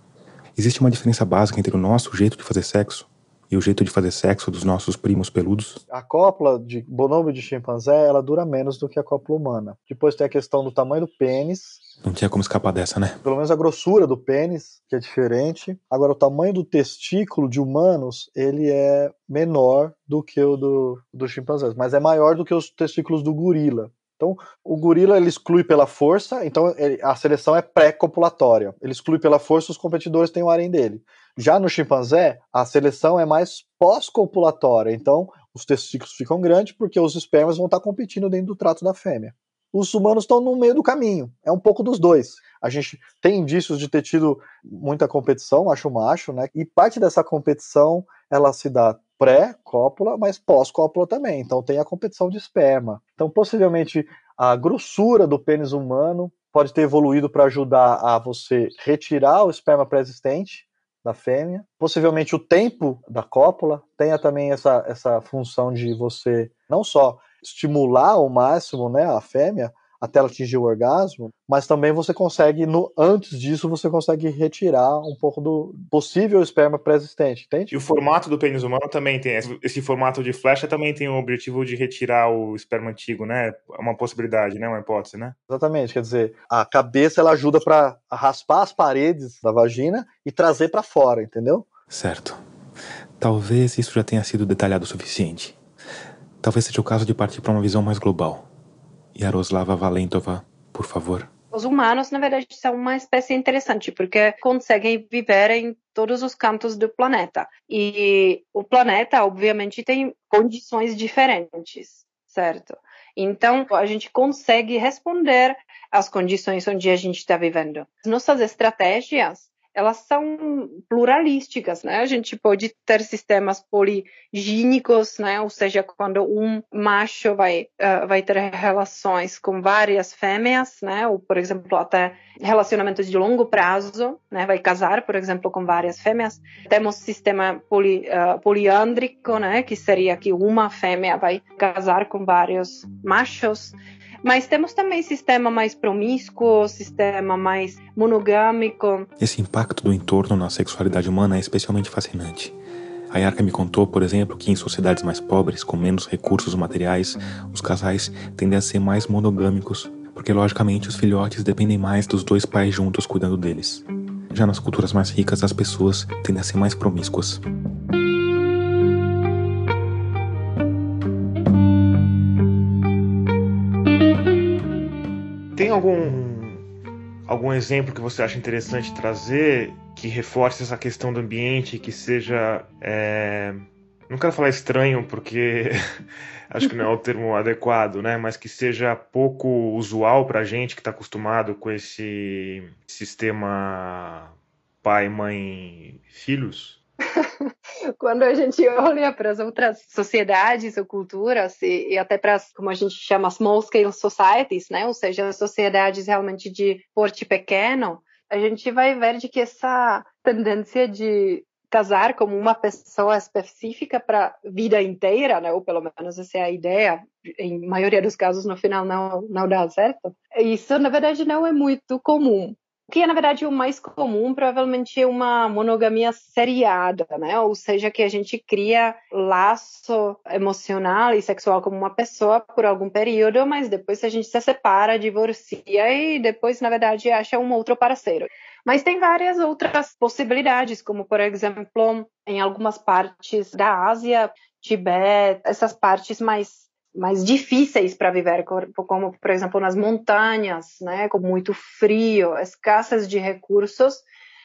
Existe uma diferença básica entre o nosso jeito de fazer sexo e o jeito de fazer sexo dos nossos primos peludos? A cópula de bonobo de chimpanzé, ela dura menos do que a cópula humana. Depois tem a questão do tamanho do pênis. Não tinha como escapar dessa, né? Pelo menos a grossura do pênis, que é diferente. Agora, o tamanho do testículo de humanos, ele é menor do que o do, do chimpanzé, mas é maior do que os testículos do gorila. Então, o gorila ele exclui pela força, então ele, a seleção é pré-copulatória. Ele exclui pela força, os competidores têm o harém dele. Já no chimpanzé, a seleção é mais pós-copulatória, então os testículos ficam grandes porque os espermas vão estar competindo dentro do trato da fêmea. Os humanos estão no meio do caminho, é um pouco dos dois. A gente tem indícios de ter tido muita competição, macho-macho, né? E parte dessa competição ela se dá pré-cópula, mas pós-cópula também. Então tem a competição de esperma. Então possivelmente a grossura do pênis humano pode ter evoluído para ajudar a você retirar o esperma pré-existente da fêmea. Possivelmente o tempo da cópula tenha também essa, essa função de você não só estimular ao máximo né, a fêmea até ela atingir o orgasmo, mas também você consegue, no, antes disso, você consegue retirar um pouco do possível esperma pré-existente, entende? E o formato do pênis humano também tem, esse formato de flecha também tem o objetivo de retirar o esperma antigo, né? É uma possibilidade, né? Uma hipótese, né? Exatamente, quer dizer, a cabeça ela ajuda para raspar as paredes da vagina e trazer para fora, entendeu? Certo. Talvez isso já tenha sido detalhado o suficiente. Talvez seja o caso de partir para uma visão mais global. Yaroslava Valentova, por favor. Os humanos, na verdade, são uma espécie interessante porque conseguem viver em todos os cantos do planeta. E o planeta, obviamente, tem condições diferentes, certo? Então, a gente consegue responder às condições onde a gente está vivendo. Nossas estratégias elas são pluralísticas, né? A gente pode ter sistemas poligínicos, né? Ou seja, quando um macho vai uh, vai ter relações com várias fêmeas, né? Ou por exemplo até relacionamentos de longo prazo, né? Vai casar, por exemplo, com várias fêmeas. Temos sistema poli, uh, poliândrico, né? Que seria que uma fêmea vai casar com vários machos. Mas temos também sistema mais promíscuo, sistema mais monogâmico. Esse impacto do entorno na sexualidade humana é especialmente fascinante. A Yarka me contou, por exemplo, que em sociedades mais pobres, com menos recursos materiais, os casais tendem a ser mais monogâmicos, porque logicamente os filhotes dependem mais dos dois pais juntos cuidando deles. Já nas culturas mais ricas, as pessoas tendem a ser mais promíscuas. Algum algum exemplo que você acha interessante trazer que reforce essa questão do ambiente, que seja é... não quero falar estranho porque [LAUGHS] acho que não é o termo adequado, né? Mas que seja pouco usual para gente que está acostumado com esse sistema pai, mãe, filhos. [LAUGHS] Quando a gente olha para as outras sociedades ou culturas, e, e até para as, como a gente chama, small scale societies, né? ou seja, sociedades realmente de porte pequeno, a gente vai ver de que essa tendência de casar como uma pessoa específica para vida inteira, né? ou pelo menos essa é a ideia, em maioria dos casos no final não, não dá certo. Isso, na verdade, não é muito comum que é, na verdade, o mais comum, provavelmente é uma monogamia seriada, né? Ou seja, que a gente cria laço emocional e sexual com uma pessoa por algum período, mas depois a gente se separa, divorcia e depois, na verdade, acha um outro parceiro. Mas tem várias outras possibilidades, como, por exemplo, em algumas partes da Ásia, Tibete, essas partes mais mais difíceis para viver, como por exemplo nas montanhas, né, com muito frio, escassas de recursos.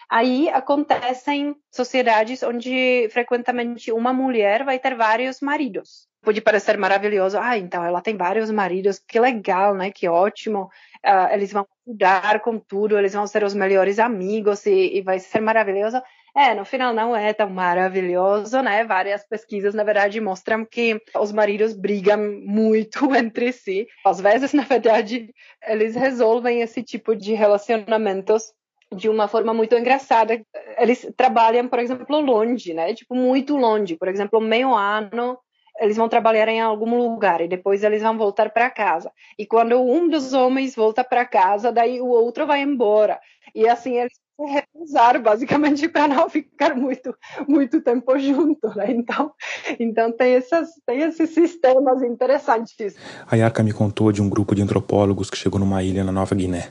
Aí acontecem sociedades onde frequentemente uma mulher vai ter vários maridos. pode parecer maravilhoso. Ah, então ela tem vários maridos, que legal, né? Que ótimo. Uh, eles vão ajudar com tudo, eles vão ser os melhores amigos e, e vai ser maravilhoso. É, no final não é tão maravilhoso, né? Várias pesquisas, na verdade, mostram que os maridos brigam muito [LAUGHS] entre si. Às vezes, na verdade, eles resolvem esse tipo de relacionamentos de uma forma muito engraçada. Eles trabalham, por exemplo, longe, né? Tipo, muito longe. Por exemplo, meio ano eles vão trabalhar em algum lugar e depois eles vão voltar para casa. E quando um dos homens volta para casa, daí o outro vai embora. E assim eles se repousar basicamente [LAUGHS] para não ficar muito muito tempo junto, né? Então, então tem essas tem esses sistemas interessantes. A Yaka me contou de um grupo de antropólogos que chegou numa ilha na Nova Guiné.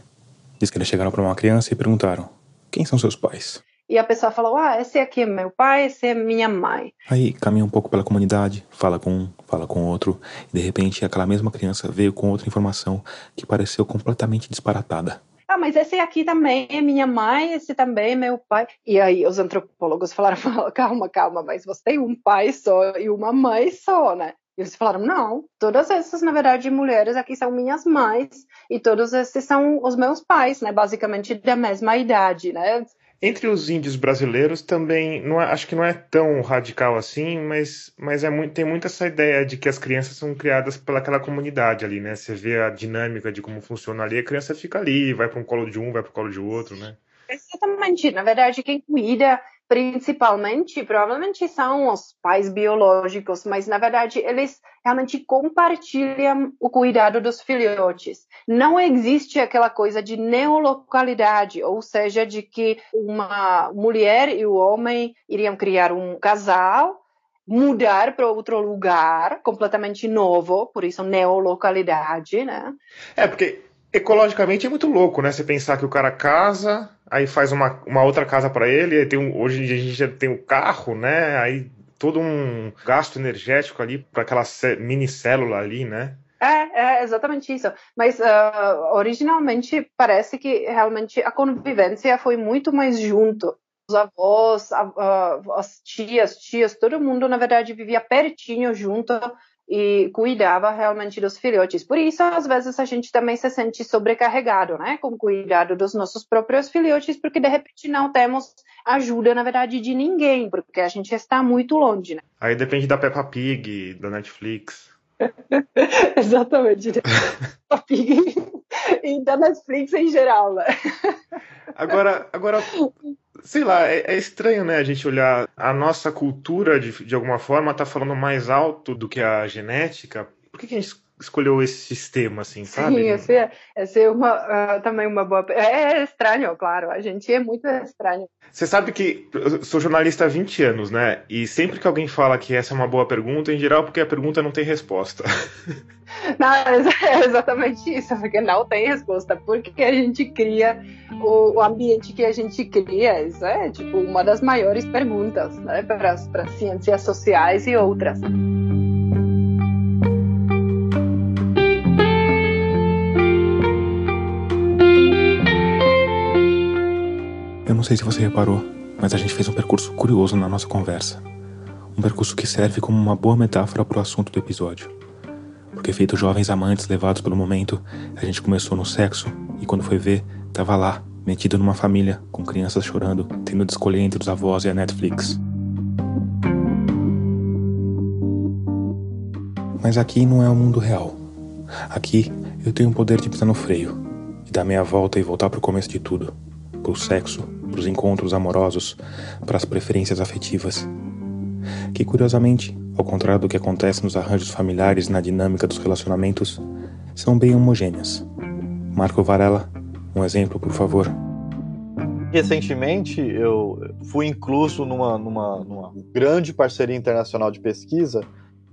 Diz que eles chegaram para uma criança e perguntaram: "Quem são seus pais?" E a pessoa falou: Ah, esse aqui é meu pai, esse é minha mãe. Aí caminha um pouco pela comunidade, fala com um, fala com outro, e de repente aquela mesma criança veio com outra informação que pareceu completamente disparatada. Ah, mas esse aqui também é minha mãe, esse também é meu pai. E aí os antropólogos falaram: [LAUGHS] calma, calma, mas você tem um pai só e uma mãe só, né? E eles falaram: não, todas essas, na verdade, mulheres aqui são minhas mães e todos esses são os meus pais, né? Basicamente da mesma idade, né? Entre os índios brasileiros também, não é, acho que não é tão radical assim, mas, mas é muito, tem muito essa ideia de que as crianças são criadas pelaquela comunidade ali, né? Você vê a dinâmica de como funciona ali, a criança fica ali, vai para um colo de um, vai para o colo de outro, né? Exatamente. Na verdade, quem cuida principalmente, provavelmente são os pais biológicos, mas na verdade eles realmente compartilham o cuidado dos filhotes. Não existe aquela coisa de neolocalidade, ou seja, de que uma mulher e o homem iriam criar um casal mudar para outro lugar completamente novo, por isso neolocalidade, né? É, porque ecologicamente é muito louco, né? Você pensar que o cara casa, aí faz uma, uma outra casa para ele, tem um, hoje em dia a gente já tem o um carro, né? Aí todo um gasto energético ali para aquela mini célula ali, né? É, é exatamente isso. Mas uh, originalmente parece que realmente a convivência foi muito mais junto. Os avós, a, a, as tias, tias, todo mundo na verdade vivia pertinho junto e cuidava realmente dos filhotes. Por isso, às vezes, a gente também se sente sobrecarregado, né, com o cuidado dos nossos próprios filhotes, porque de repente não temos ajuda, na verdade, de ninguém, porque a gente está muito longe, né? Aí depende da Peppa Pig, da Netflix. [LAUGHS] Exatamente. Peppa Pig e da Netflix em geral, né? Agora, agora sei lá, é, é, estranho, né, a gente olhar a nossa cultura, de, de alguma forma, tá falando mais alto do que a genética. Por que, que a gente escolheu esse sistema, assim, sabe? Sim, essa é, essa é uma, uh, também uma boa... É, é estranho, claro, a gente é muito estranho. Você sabe que eu sou jornalista há 20 anos, né? E sempre que alguém fala que essa é uma boa pergunta, em geral, porque a pergunta não tem resposta. [LAUGHS] Não, é exatamente isso, porque não tem resposta. Porque a gente cria o, o ambiente que a gente cria? Isso é tipo uma das maiores perguntas né, para as ciências sociais e outras. Eu não sei se você reparou, mas a gente fez um percurso curioso na nossa conversa. Um percurso que serve como uma boa metáfora para o assunto do episódio porque feito jovens amantes levados pelo momento, a gente começou no sexo e quando foi ver, tava lá, metido numa família, com crianças chorando, tendo de escolher entre os avós e a Netflix. Mas aqui não é o mundo real. Aqui eu tenho o poder de pisar no freio e dar meia volta e voltar pro começo de tudo, pro sexo, pros encontros amorosos, para as preferências afetivas. Que curiosamente ao contrário do que acontece nos arranjos familiares e na dinâmica dos relacionamentos, são bem homogêneas. Marco Varela, um exemplo, por favor. Recentemente, eu fui incluso numa, numa, numa grande parceria internacional de pesquisa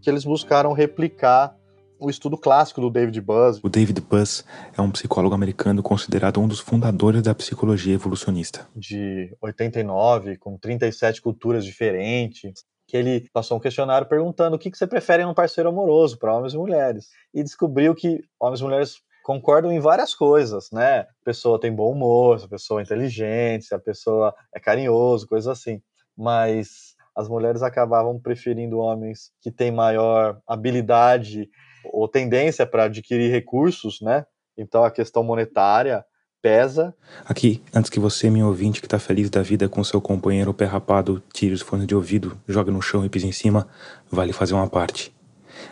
que eles buscaram replicar o estudo clássico do David Buzz. O David Buzz é um psicólogo americano considerado um dos fundadores da psicologia evolucionista. De 89, com 37 culturas diferentes que ele passou um questionário perguntando o que, que você prefere em um parceiro amoroso para homens e mulheres. E descobriu que homens e mulheres concordam em várias coisas, né? A pessoa tem bom humor, a pessoa é inteligente, a pessoa é carinhoso, coisas assim. Mas as mulheres acabavam preferindo homens que têm maior habilidade ou tendência para adquirir recursos, né? Então a questão monetária pesa. Aqui, antes que você, meu ouvinte, que está feliz da vida com seu companheiro pé rapado, tire os fones de ouvido, jogue no chão e pise em cima, vale fazer uma parte.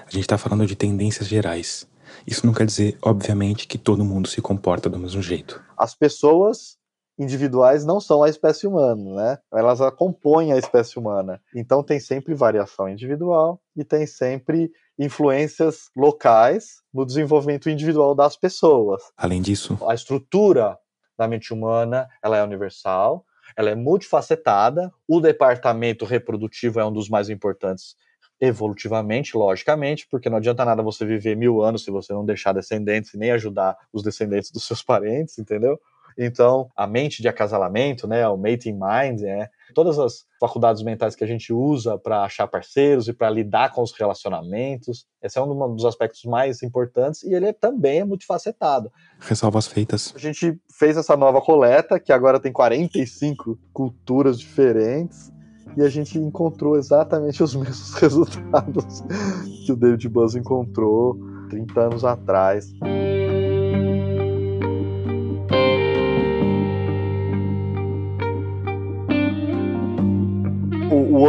A gente está falando de tendências gerais. Isso não quer dizer, obviamente, que todo mundo se comporta do mesmo jeito. As pessoas individuais não são a espécie humana, né? Elas compõem a espécie humana. Então tem sempre variação individual e tem sempre influências locais no desenvolvimento individual das pessoas. Além disso, a estrutura da mente humana, ela é universal, ela é multifacetada. O departamento reprodutivo é um dos mais importantes evolutivamente, logicamente, porque não adianta nada você viver mil anos se você não deixar descendentes e nem ajudar os descendentes dos seus parentes, entendeu? Então, a mente de acasalamento, né, o mating mind, é todas as faculdades mentais que a gente usa para achar parceiros e para lidar com os relacionamentos. Esse é um dos aspectos mais importantes e ele é também é multifacetado. Ressalvas feitas. A gente fez essa nova coleta, que agora tem 45 culturas diferentes, e a gente encontrou exatamente os [LAUGHS] mesmos resultados que o David Buzz encontrou 30 anos atrás.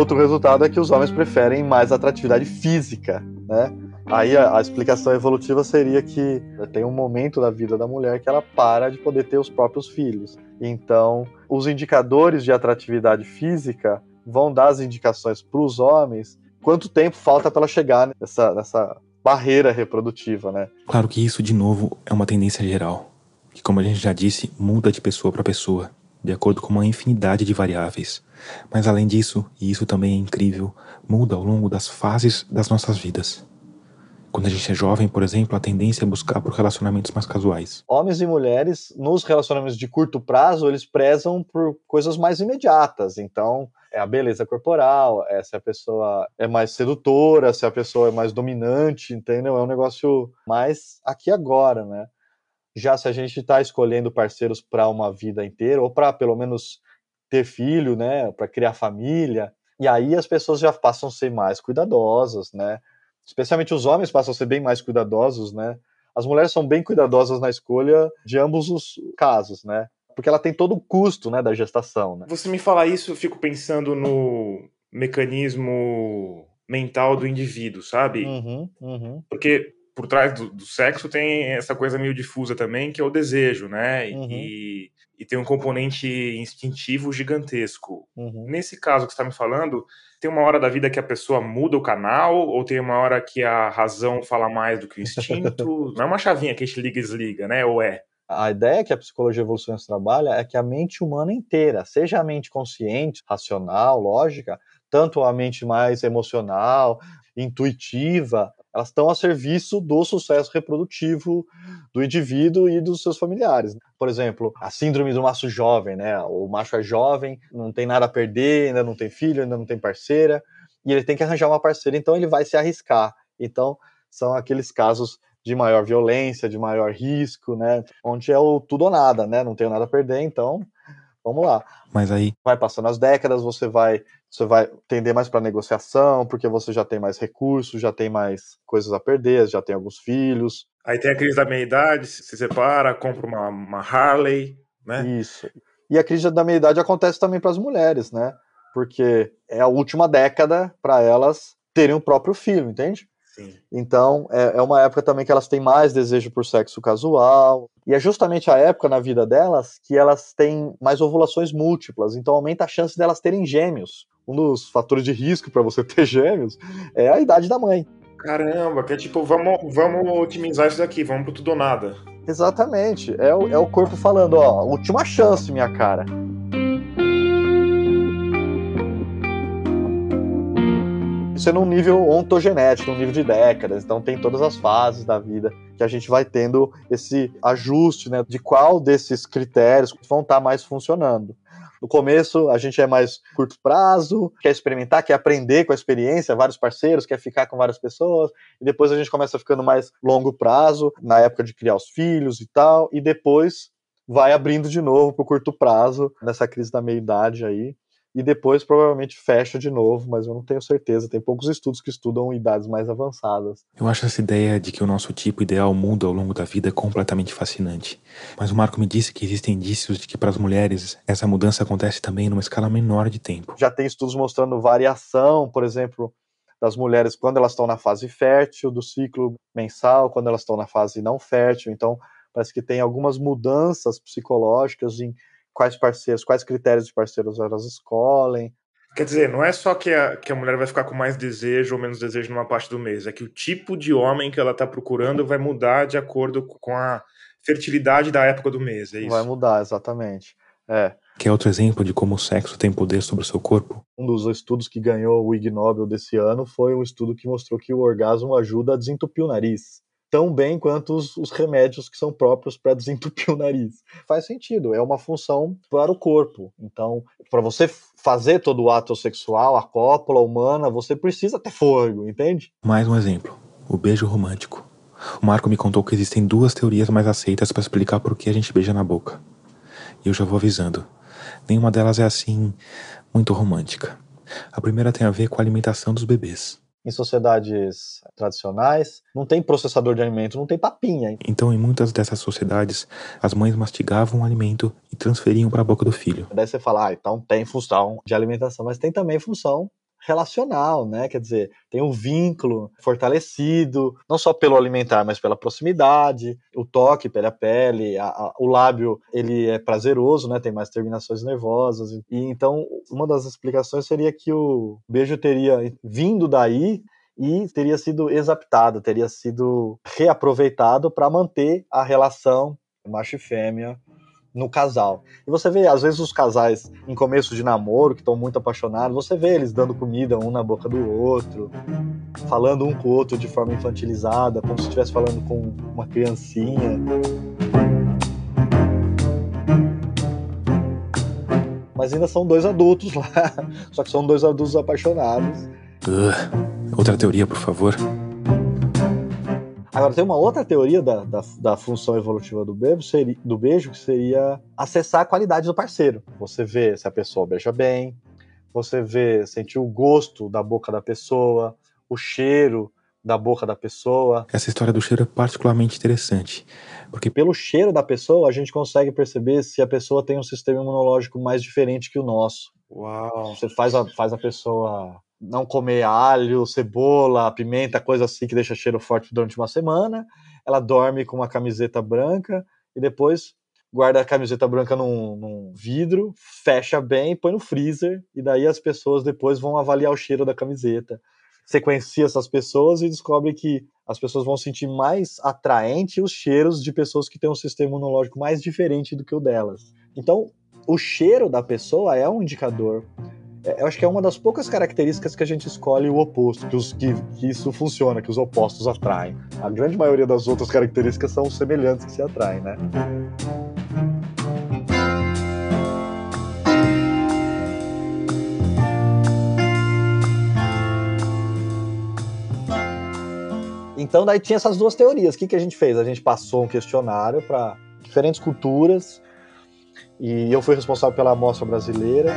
Outro resultado é que os homens preferem mais atratividade física, né? Aí a, a, explicação evolutiva seria que tem um momento da vida da mulher que ela para de poder ter os próprios filhos. Então, os indicadores de atratividade física vão dar as indicações para os homens quanto tempo falta para ela chegar nessa, nessa barreira reprodutiva, né? Claro que isso, de novo, é uma tendência geral, que, como a gente já disse, muda de pessoa para pessoa de acordo com uma infinidade de variáveis. Mas além disso, e isso também é incrível, muda ao longo das fases das nossas vidas. Quando a gente é jovem, por exemplo, a tendência é buscar por relacionamentos mais casuais. Homens e mulheres, nos relacionamentos de curto prazo, eles prezam por coisas mais imediatas. Então, é a beleza corporal, é se a pessoa é mais sedutora, se a pessoa é mais dominante, entendeu? É um negócio mais aqui agora, né? Já se a gente está escolhendo parceiros para uma vida inteira, ou para pelo menos ter filho, né, para criar família, e aí as pessoas já passam a ser mais cuidadosas, né? Especialmente os homens passam a ser bem mais cuidadosos, né? As mulheres são bem cuidadosas na escolha de ambos os casos, né? Porque ela tem todo o custo, né, da gestação, né? Você me fala isso, eu fico pensando no mecanismo mental do indivíduo, sabe? Uhum, uhum. Porque por trás do, do, sexo tem essa coisa meio difusa também, que é o desejo, né? Uhum. E, e, tem um componente instintivo gigantesco. Uhum. Nesse caso que você está me falando, tem uma hora da vida que a pessoa muda o canal, ou tem uma hora que a razão fala mais do que o instinto? [LAUGHS] Não é uma chavinha que a gente liga e desliga, né? Ou é? A ideia que a psicologia evolucionista trabalha é que a mente humana inteira, seja a mente consciente, racional, lógica, tanto a mente mais emocional, intuitiva, elas estão a serviço do sucesso reprodutivo do indivíduo e dos seus familiares. Por exemplo, a síndrome do macho jovem, né? O macho é jovem, não tem nada a perder, ainda não tem filho, ainda não tem parceira, e ele tem que arranjar uma parceira, então ele vai se arriscar. Então, são aqueles casos de maior violência, de maior risco, né? Onde é o tudo ou nada, né? Não tenho nada a perder, então vamos lá. Mas aí vai passando as décadas, você vai você vai tender mais para negociação, porque você já tem mais recursos, já tem mais coisas a perder, já tem alguns filhos. Aí tem a crise da meia-idade, se separa, compra uma, uma Harley, né? Isso. E a crise da meia-idade acontece também para as mulheres, né? Porque é a última década para elas terem o próprio filho, entende? Sim. Então, é, é uma época também que elas têm mais desejo por sexo casual. E é justamente a época na vida delas que elas têm mais ovulações múltiplas. Então, aumenta a chance delas terem gêmeos. Um dos fatores de risco para você [LAUGHS] ter gêmeos é a idade da mãe. Caramba, que é tipo, vamos, vamos otimizar isso daqui, vamos pro tudo ou nada. Exatamente. É o, é o corpo falando, ó, última chance, minha cara. É num nível ontogenético, num nível de décadas, então tem todas as fases da vida que a gente vai tendo esse ajuste, né, de qual desses critérios vão estar tá mais funcionando. No começo, a gente é mais curto prazo, quer experimentar, quer aprender com a experiência, vários parceiros, quer ficar com várias pessoas, e depois a gente começa ficando mais longo prazo, na época de criar os filhos e tal, e depois vai abrindo de novo para o curto prazo, nessa crise da meia-idade aí, e depois provavelmente fecha de novo, mas eu não tenho certeza. Tem poucos estudos que estudam idades mais avançadas. Eu acho essa ideia de que o nosso tipo ideal muda ao longo da vida completamente fascinante. Mas o Marco me disse que existem indícios de que para as mulheres essa mudança acontece também numa escala menor de tempo. Já tem estudos mostrando variação, por exemplo, das mulheres quando elas estão na fase fértil do ciclo mensal, quando elas estão na fase não fértil. Então, parece que tem algumas mudanças psicológicas em quais parceiros, quais critérios de parceiros elas escolhem. Quer dizer, não é só que a, que a mulher vai ficar com mais desejo ou menos desejo numa parte do mês, é que o tipo de homem que ela está procurando vai mudar de acordo com a fertilidade da época do mês, é isso? Vai mudar, exatamente. É. Que é outro exemplo de como o sexo tem poder sobre o seu corpo? Um dos estudos que ganhou o Ig Nobel desse ano foi um estudo que mostrou que o orgasmo ajuda a desentupir o nariz tão bem quanto os, os remédios que são próprios para [LAUGHS] desentupir o nariz. Faz sentido, é uma função para o corpo. Então, para você fazer todo o ato sexual, a cópula humana, você precisa ter fôlego, entende? Mais um exemplo: o beijo romântico. O Marco me contou que existem duas teorias mais aceitas para explicar por que a gente beija na boca. E eu já vou avisando. Nenhuma delas é assim muito romântica. A primeira tem a ver com a alimentação dos bebês em sociedades tradicionais, não tem processador de alimento, não tem papinha. Então, em muitas dessas sociedades, as mães mastigavam o alimento e transferiam para a boca do filho. Daí você fala, ah, então tem função de alimentação, mas tem também função relacional, né? Quer dizer, tem um vínculo fortalecido, não só pelo alimentar, mas pela proximidade, o toque pela pele, a, a, o lábio, ele é prazeroso, né? Tem mais terminações nervosas. E então, uma das explicações seria que o beijo teria vindo daí e teria sido exaptado, teria sido reaproveitado para manter a relação macho e fêmea no casal. E você vê, às vezes, os casais em começo de namoro, que estão muito apaixonados, você vê eles dando comida um na boca do outro, falando um com o outro de forma infantilizada, como se estivesse falando com uma criancinha. Mas ainda são dois adultos lá, [LAUGHS] só que são dois adultos apaixonados. Uh, outra teoria, por favor. Agora, tem uma outra teoria da, da, da função evolutiva do beijo, seria, do beijo, que seria acessar a qualidade do parceiro. Você vê se a pessoa beija bem, você vê, sentir o gosto da boca da pessoa, o cheiro da boca da pessoa. Essa história do cheiro é particularmente interessante, porque pelo cheiro da pessoa a gente consegue perceber se a pessoa tem um sistema imunológico mais diferente que o nosso. Uau! Você faz a, faz a pessoa não comer alho, cebola, pimenta, coisa assim que deixa cheiro forte durante uma semana. Ela dorme com uma camiseta branca e depois guarda a camiseta branca num, num, vidro, fecha bem, põe no freezer e daí as pessoas depois vão avaliar o cheiro da camiseta. Sequencia essas pessoas e descobre que as pessoas vão sentir mais atraente os cheiros de pessoas que têm um sistema imunológico mais diferente do que o delas. Então, o cheiro da pessoa é um indicador eu acho que é uma das poucas características que a gente escolhe o oposto, que, os, que, que, isso funciona, que os opostos atraem. A grande maioria das outras características são semelhantes que se atraem, né? Então, daí tinha essas duas teorias. O que, que a gente fez? A gente passou um questionário para diferentes culturas e eu fui responsável pela amostra brasileira.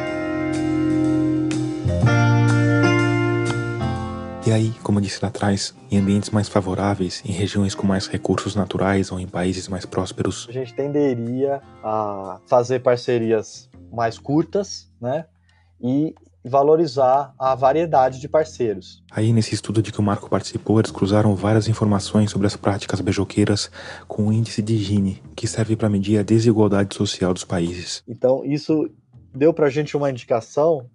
E aí, como disse lá atrás, em ambientes mais favoráveis, em regiões com mais recursos naturais ou em países mais prósperos, a gente tenderia a fazer parcerias mais curtas, né? E valorizar a variedade de parceiros. Aí, nesse estudo de que o Marco participou, eles cruzaram várias informações sobre as práticas beijoqueiras com o índice de Gini, que serve para medir a desigualdade social dos países. Então, isso deu para a gente uma indicação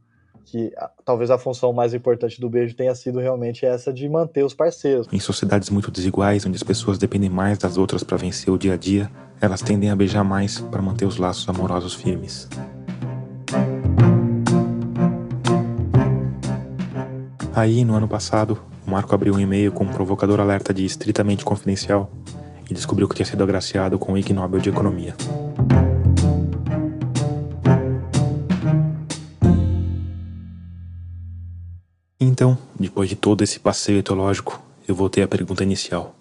que talvez a função mais importante do beijo tenha sido realmente essa de manter os parceiros. Em sociedades muito desiguais, onde as pessoas dependem mais das outras para vencer o dia a dia, elas tendem a beijar mais para manter os laços amorosos firmes. Aí, no ano passado, o Marco abriu um e-mail com um provocador alerta de estritamente confidencial e descobriu que tinha sido agraciado com o Ig Nobel de Economia. Então, depois de todo esse passeio etológico, eu voltei à pergunta inicial.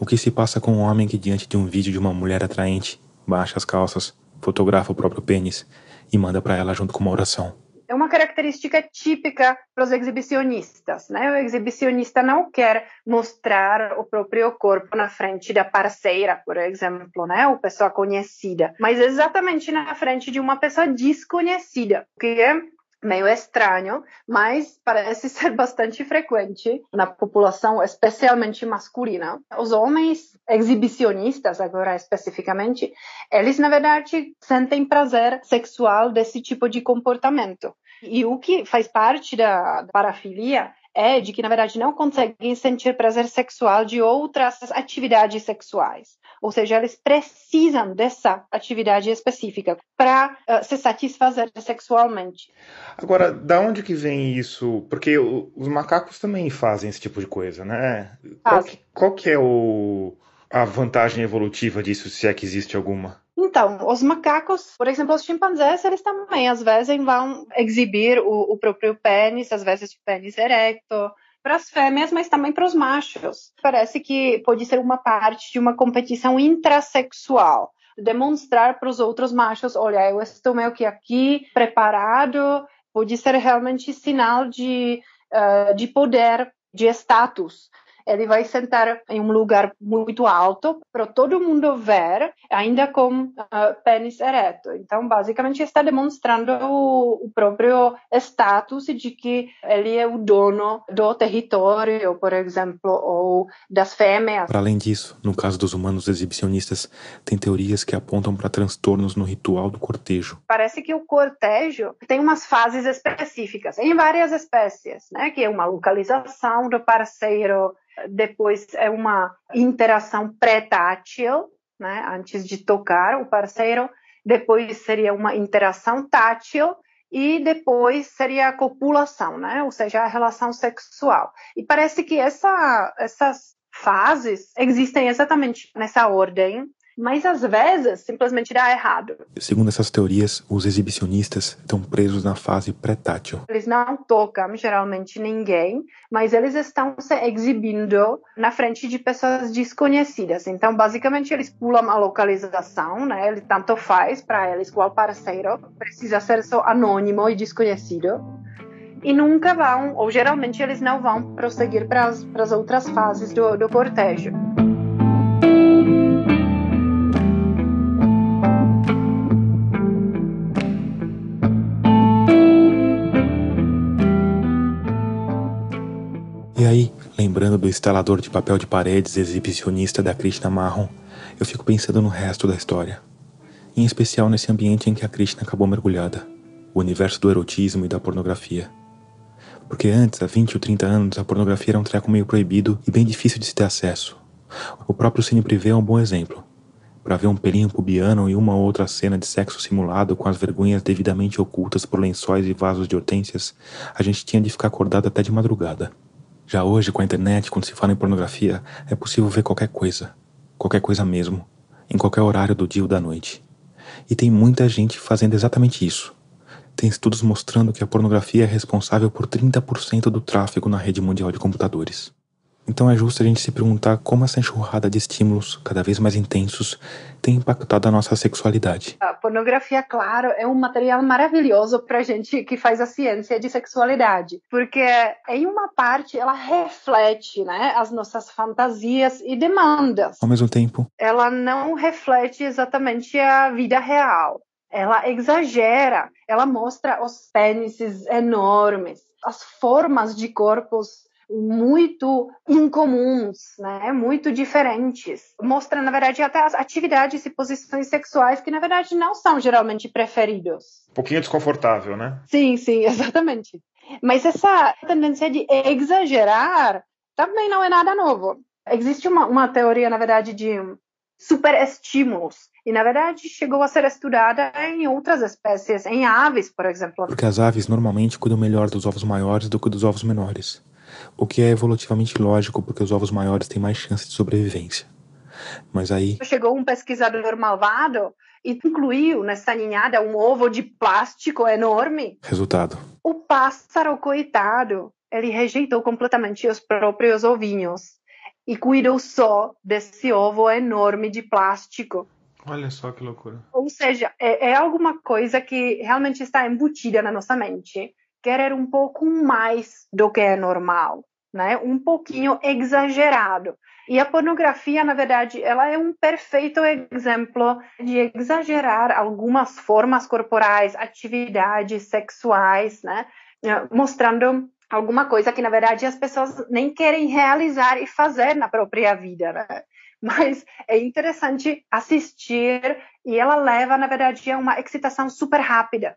O que se passa com um homem que, diante de um vídeo de uma mulher atraente, baixa as calças, fotografa o próprio pênis e manda para ela junto com uma oração? é uma característica típica para os exibicionistas. Né? O exibicionista não quer mostrar o próprio corpo na frente da parceira, por exemplo, né? ou pessoa conhecida, mas exatamente na frente de uma pessoa desconhecida, que é meio estranho, mas parece [LAUGHS] ser bastante frequente na população, especialmente masculina. Os homens exibicionistas, agora especificamente, eles na verdade sentem prazer sexual desse tipo de comportamento. E o que faz parte da parafilia é de que, na verdade, não conseguem sentir prazer sexual de outras atividades sexuais. Ou seja, eles precisam dessa atividade específica para uh, se satisfazer sexualmente. Agora, da onde que vem isso? Porque os macacos também fazem esse tipo de coisa, né? Qual que, qual que é o, a vantagem evolutiva disso, se é que existe alguma? Então, os macacos, por exemplo, os chimpanzés, eles também às vezes vão exibir o, o próprio pênis, às vezes o pênis erecto, para as fêmeas, mas também para os machos. Parece que pode ser uma parte de uma competição intrasexual. Demonstrar para os outros machos, olha, eu estou meio que aqui preparado, pode ser realmente sinal de, uh, de poder, de status ele vai sentar em um lugar muito alto para todo mundo ver, ainda com uh, pênis ereto. Então, basicamente, está demonstrando o, o, próprio status de que ele é o dono do território, por exemplo, ou das fêmeas. Para além disso, no caso dos humanos exibicionistas, tem teorias que apontam para transtornos no ritual do cortejo. Parece que o cortejo tem umas fases específicas em várias espécies, né? Que é uma localização do parceiro, depois é uma interação pré-tátil, né, antes de tocar o parceiro, depois seria uma interação tátil e depois seria a copulação, né, ou seja, a relação sexual. E parece que essa, essas fases existem exatamente nessa ordem mas às vezes simplesmente dá errado. Segundo essas teorias, os exibicionistas estão presos na fase pré-tátil. Eles não tocam geralmente ninguém, mas eles estão se exibindo na frente de pessoas desconhecidas. Então, basicamente, eles pulam a localização, né? Ele tanto faz para eles qual parceiro, precisa ser só anônimo e desconhecido e nunca vão, ou geralmente eles não vão prosseguir para as outras fases do, do cortejo. E aí, lembrando do instalador de papel de paredes exibicionista da Krishna Marron, eu fico pensando no resto da história. Em especial nesse ambiente em que a Krishna acabou mergulhada, o universo do erotismo e da pornografia. Porque antes, há 20 ou 30 anos, a pornografia era um treco meio proibido e bem difícil de se ter acesso. O próprio Cine Privé é um bom exemplo. Para ver um pelinho pubiano e uma ou outra cena de sexo simulado com as vergonhas devidamente ocultas por lençóis e vasos de hortênsias, a gente tinha de ficar acordado até de madrugada. Já hoje, com a internet, quando se fala em pornografia, é possível ver qualquer coisa. Qualquer coisa mesmo. Em qualquer horário do dia ou da noite. E tem muita gente fazendo exatamente isso. Tem estudos mostrando que a pornografia é responsável por 30% do tráfego na rede mundial de computadores. Então é justo a gente se perguntar como essa enxurrada de estímulos, cada vez mais intensos, tem impactado a nossa sexualidade. A pornografia, claro, é um material maravilhoso para gente que faz a ciência de sexualidade, porque em uma parte ela reflete, né, as nossas fantasias e demandas. Ao mesmo tempo, ela não reflete exatamente a vida real. Ela exagera, ela mostra os pênises enormes, as formas de corpos muito incomuns, né? Muito diferentes. Mostra, na verdade, até as atividades e posições sexuais que, na verdade, não são geralmente preferidos. Um pouquinho desconfortável, né? Sim, sim, [LAUGHS] exatamente. Mas essa tendência de exagerar também não é nada novo. Existe uma, uma teoria, na verdade, de superestímulos. E, na verdade, chegou a ser estudada em outras espécies, em aves, por exemplo. Porque as aves normalmente cuidam melhor dos ovos maiores do que dos ovos menores o que é evolutivamente lógico porque os ovos maiores têm mais chance de sobrevivência. Mas aí. Chegou um pesquisador malvado e incluiu nessa ninhada um ovo de plástico enorme. Resultado: o pássaro, coitado, ele rejeitou completamente os próprios ovinhos e cuidou só desse ovo enorme de plástico. Olha só que loucura. Ou seja, é, é alguma coisa que realmente está embutida na nossa mente, querer um pouco mais do que é normal, né? Um pouquinho exagerado. E a pornografia, na verdade, ela é um perfeito exemplo de exagerar algumas formas corporais, atividades sexuais, né? Mostrando alguma coisa que, na verdade, as pessoas nem querem realizar e fazer na própria vida, né? [LAUGHS] Mas é interessante assistir e ela leva, na verdade, a uma excitação super rápida.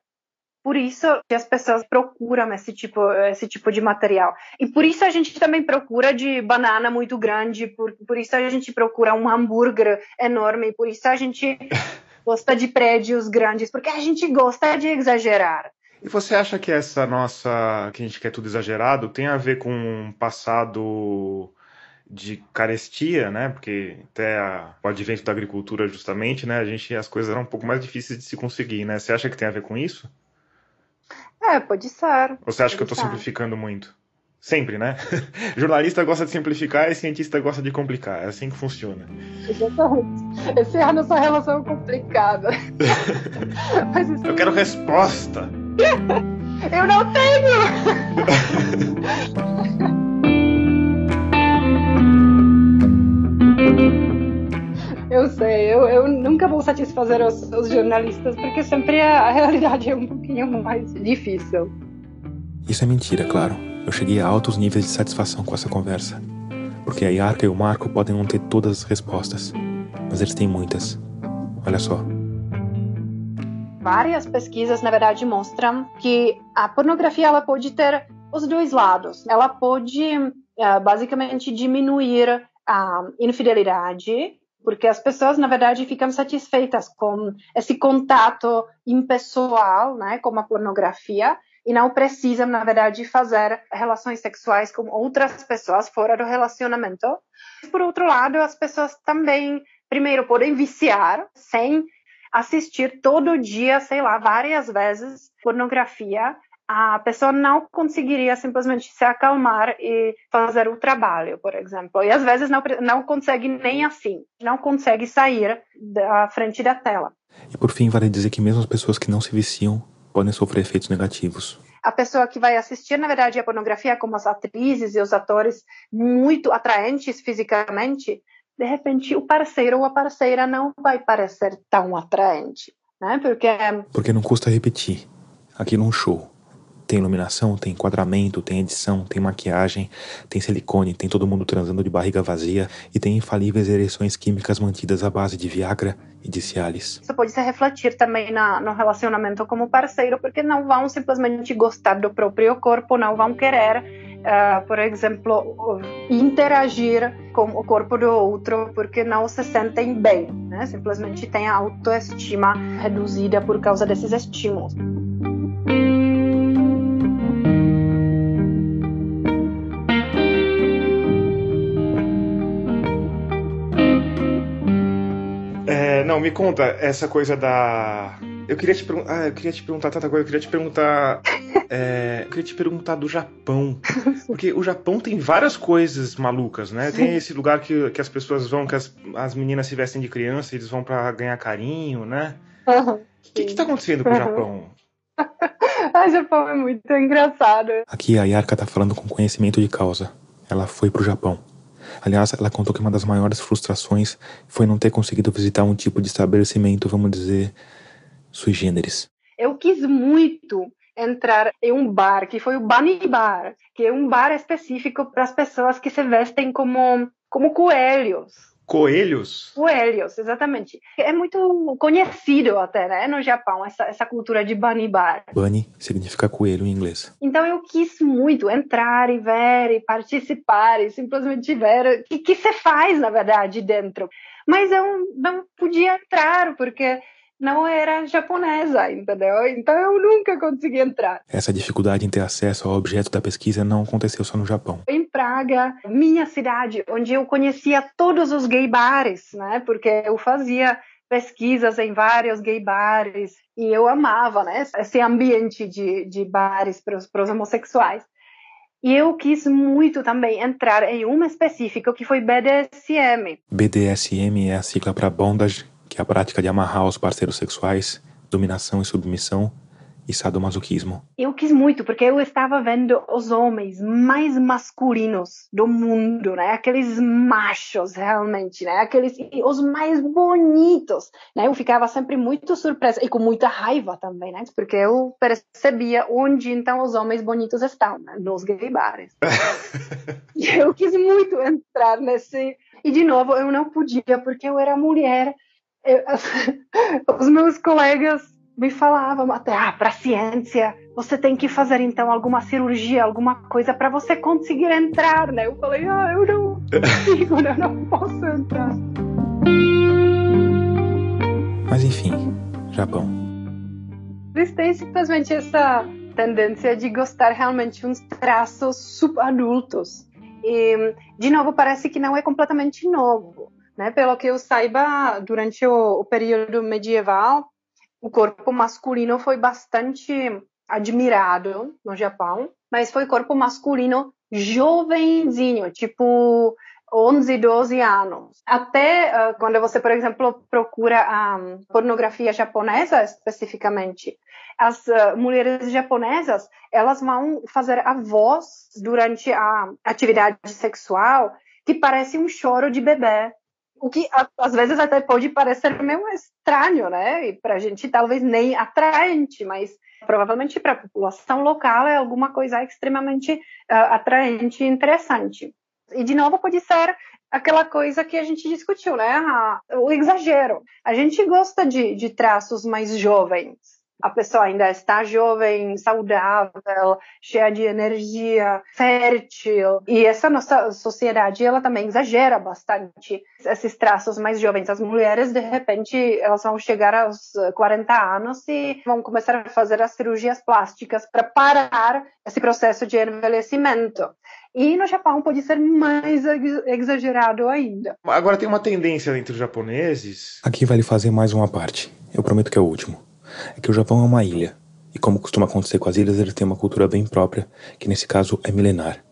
Por isso que as pessoas procuram esse tipo, esse tipo de material. E por isso a gente também procura de banana muito grande, por, por isso a gente procura um hambúrguer enorme, por isso a gente [LAUGHS] gosta de prédios grandes, porque a gente gosta de exagerar. E você acha que essa nossa, que a gente quer tudo exagerado, tem a ver com um passado de carestia, né? Porque até a, o advento da agricultura, justamente, né? A gente as coisas eram um pouco mais difíceis de se conseguir, né? Você acha que tem a ver com isso? É, pode ser. Ou você acha que eu estou simplificando muito? Sempre, né? [LAUGHS] Jornalista gosta de simplificar e cientista gosta de complicar. É assim que funciona. Exatamente. Essa é a nossa relação complicada. [LAUGHS] Assim... Eu quero resposta. [LAUGHS] Eu não tenho! Eu sei, eu, eu nunca vou satisfazer os, os jornalistas, porque sempre a, a realidade é um pouquinho mais difícil. Isso é mentira, claro. Eu cheguei a altos níveis de satisfação com essa conversa. Porque a Yarka e o Marco podem não ter todas as respostas, mas eles têm muitas. Olha só. Várias pesquisas, na verdade, mostram que a pornografia ela pode ter os dois lados. Ela pode, uh, basicamente, diminuir a infidelidade, porque as pessoas, na verdade, ficam satisfeitas com esse contato impessoal, né, com a pornografia, e não precisam, na verdade, fazer relações sexuais com outras pessoas fora do relacionamento. Por outro lado, as pessoas também, primeiro, podem viciar sem assistir todo dia, sei lá, várias vezes pornografia, a pessoa não conseguiria simplesmente se acalmar e fazer o trabalho, por exemplo. E às vezes não, não consegue nem assim, não consegue sair da frente da tela. E por fim, vale dizer que mesmo as pessoas que não se viciam podem sofrer efeitos negativos. A pessoa que vai assistir, na verdade, a pornografia, como as atrizes e os atores muito atraentes fisicamente, de repente o parceiro ou a parceira não vai parecer tão atraente, né? Porque porque não custa repetir. Aqui num show tem iluminação, tem enquadramento, tem edição, tem maquiagem, tem silicone, tem todo mundo transando de barriga vazia e tem infalíveis ereções químicas mantidas à base de Viagra e de Cialis. Isso pode se refletir também na, no relacionamento como parceiro, porque não vão simplesmente gostar do próprio corpo, não vão querer uh, por exemplo, interagir com o corpo do outro porque não se sentem bem, né? simplesmente têm a autoestima reduzida por causa desses estímulos. Não, me conta essa coisa da eu queria te perguntar. Ah, eu queria te perguntar tanta coisa. Eu queria te perguntar. É, eu queria te perguntar do Japão. [LAUGHS] Porque o Japão tem várias coisas malucas, né? Tem esse lugar que, que as pessoas vão, que as, as meninas se vestem de criança e eles vão para ganhar carinho, né? O que, que tá acontecendo com o Japão? [LAUGHS] o Japão é muito engraçado. Aqui a Yarka tá falando com conhecimento de causa. Ela foi pro Japão. Aliás, ela contou que uma das maiores frustrações foi não ter conseguido visitar um tipo de estabelecimento, vamos dizer, sui generis? Eu quis muito entrar em um bar, que foi o Bunny Bar, que é um bar específico para as pessoas que se vestem como, como coelhos. Coelhos? Coelhos, exatamente. É muito conhecido até, né, no Japão, essa, essa cultura de bunny bar. Bunny significa coelho em inglês. Então eu quis muito entrar e ver e participar e simplesmente ver o que, que se faz, na verdade, dentro. Mas eu não podia entrar, porque não era japonesa, entendeu? Então eu nunca consegui entrar. Essa dificuldade em ter acesso ao objeto da pesquisa não aconteceu só no Japão. Em Praga, minha cidade, onde eu conhecia todos os gay bares, né? Porque eu fazia pesquisas em vários gay bares e eu amava, né? Esse ambiente de, de bares para os homossexuais. E eu quis muito também entrar em uma específica que foi BDSM. BDSM é a sigla para bondage que é a prática de amarrar os parceiros sexuais, dominação e submissão, e sadomasoquismo. Eu quis muito, porque eu estava vendo os homens mais masculinos do mundo, né? Aqueles machos, realmente, né? Aqueles, os mais bonitos, né? Eu ficava sempre muito surpresa e com muita raiva também, né? Porque eu percebia onde, então, os homens bonitos estão, né? Nos gay bares. [LAUGHS] eu quis muito entrar nesse... E, de novo, eu não podia, porque eu era mulher. Eu, [LAUGHS] os meus colegas me falavam até, ah, para ciência, você tem que fazer então alguma cirurgia, alguma coisa para você conseguir entrar, né? Eu falei, ah, eu não [LAUGHS] consigo, né? eu não posso entrar. Mas enfim, Japão. Eles têm simplesmente essa tendência de gostar realmente de uns traços subadultos. E, de novo, parece que não é completamente novo. Né? Pelo que eu saiba, durante o, o período medieval, o corpo masculino foi bastante admirado no Japão, mas foi corpo masculino jovenzinho, tipo 11, 12 anos. Até uh, quando você, por exemplo, procura a um, pornografia japonesa especificamente, as uh, mulheres japonesas, elas vão fazer a voz durante a atividade sexual que parece um choro de bebê o que às vezes até pode parecer meio estranho, né? E para a gente talvez nem atraente, mas provavelmente para a população local é alguma coisa extremamente uh, atraente e interessante. E de novo pode ser aquela coisa que a gente discutiu, né? o exagero. A gente gosta de, de traços mais jovens, a pessoa ainda está jovem, saudável, cheia de energia, fértil. E essa nossa sociedade, ela também exagera bastante esses traços mais jovens. As mulheres, de repente, elas vão chegar aos 40 anos e vão começar a fazer as cirurgias plásticas para parar esse processo de envelhecimento. E no Japão pode ser mais exagerado ainda. Agora tem uma tendência entre os japoneses. Aqui vale fazer mais uma parte. Eu prometo que é o último é que o Japão é uma ilha, e como costuma acontecer com as ilhas, ele tem uma cultura bem própria, que nesse caso é milenar.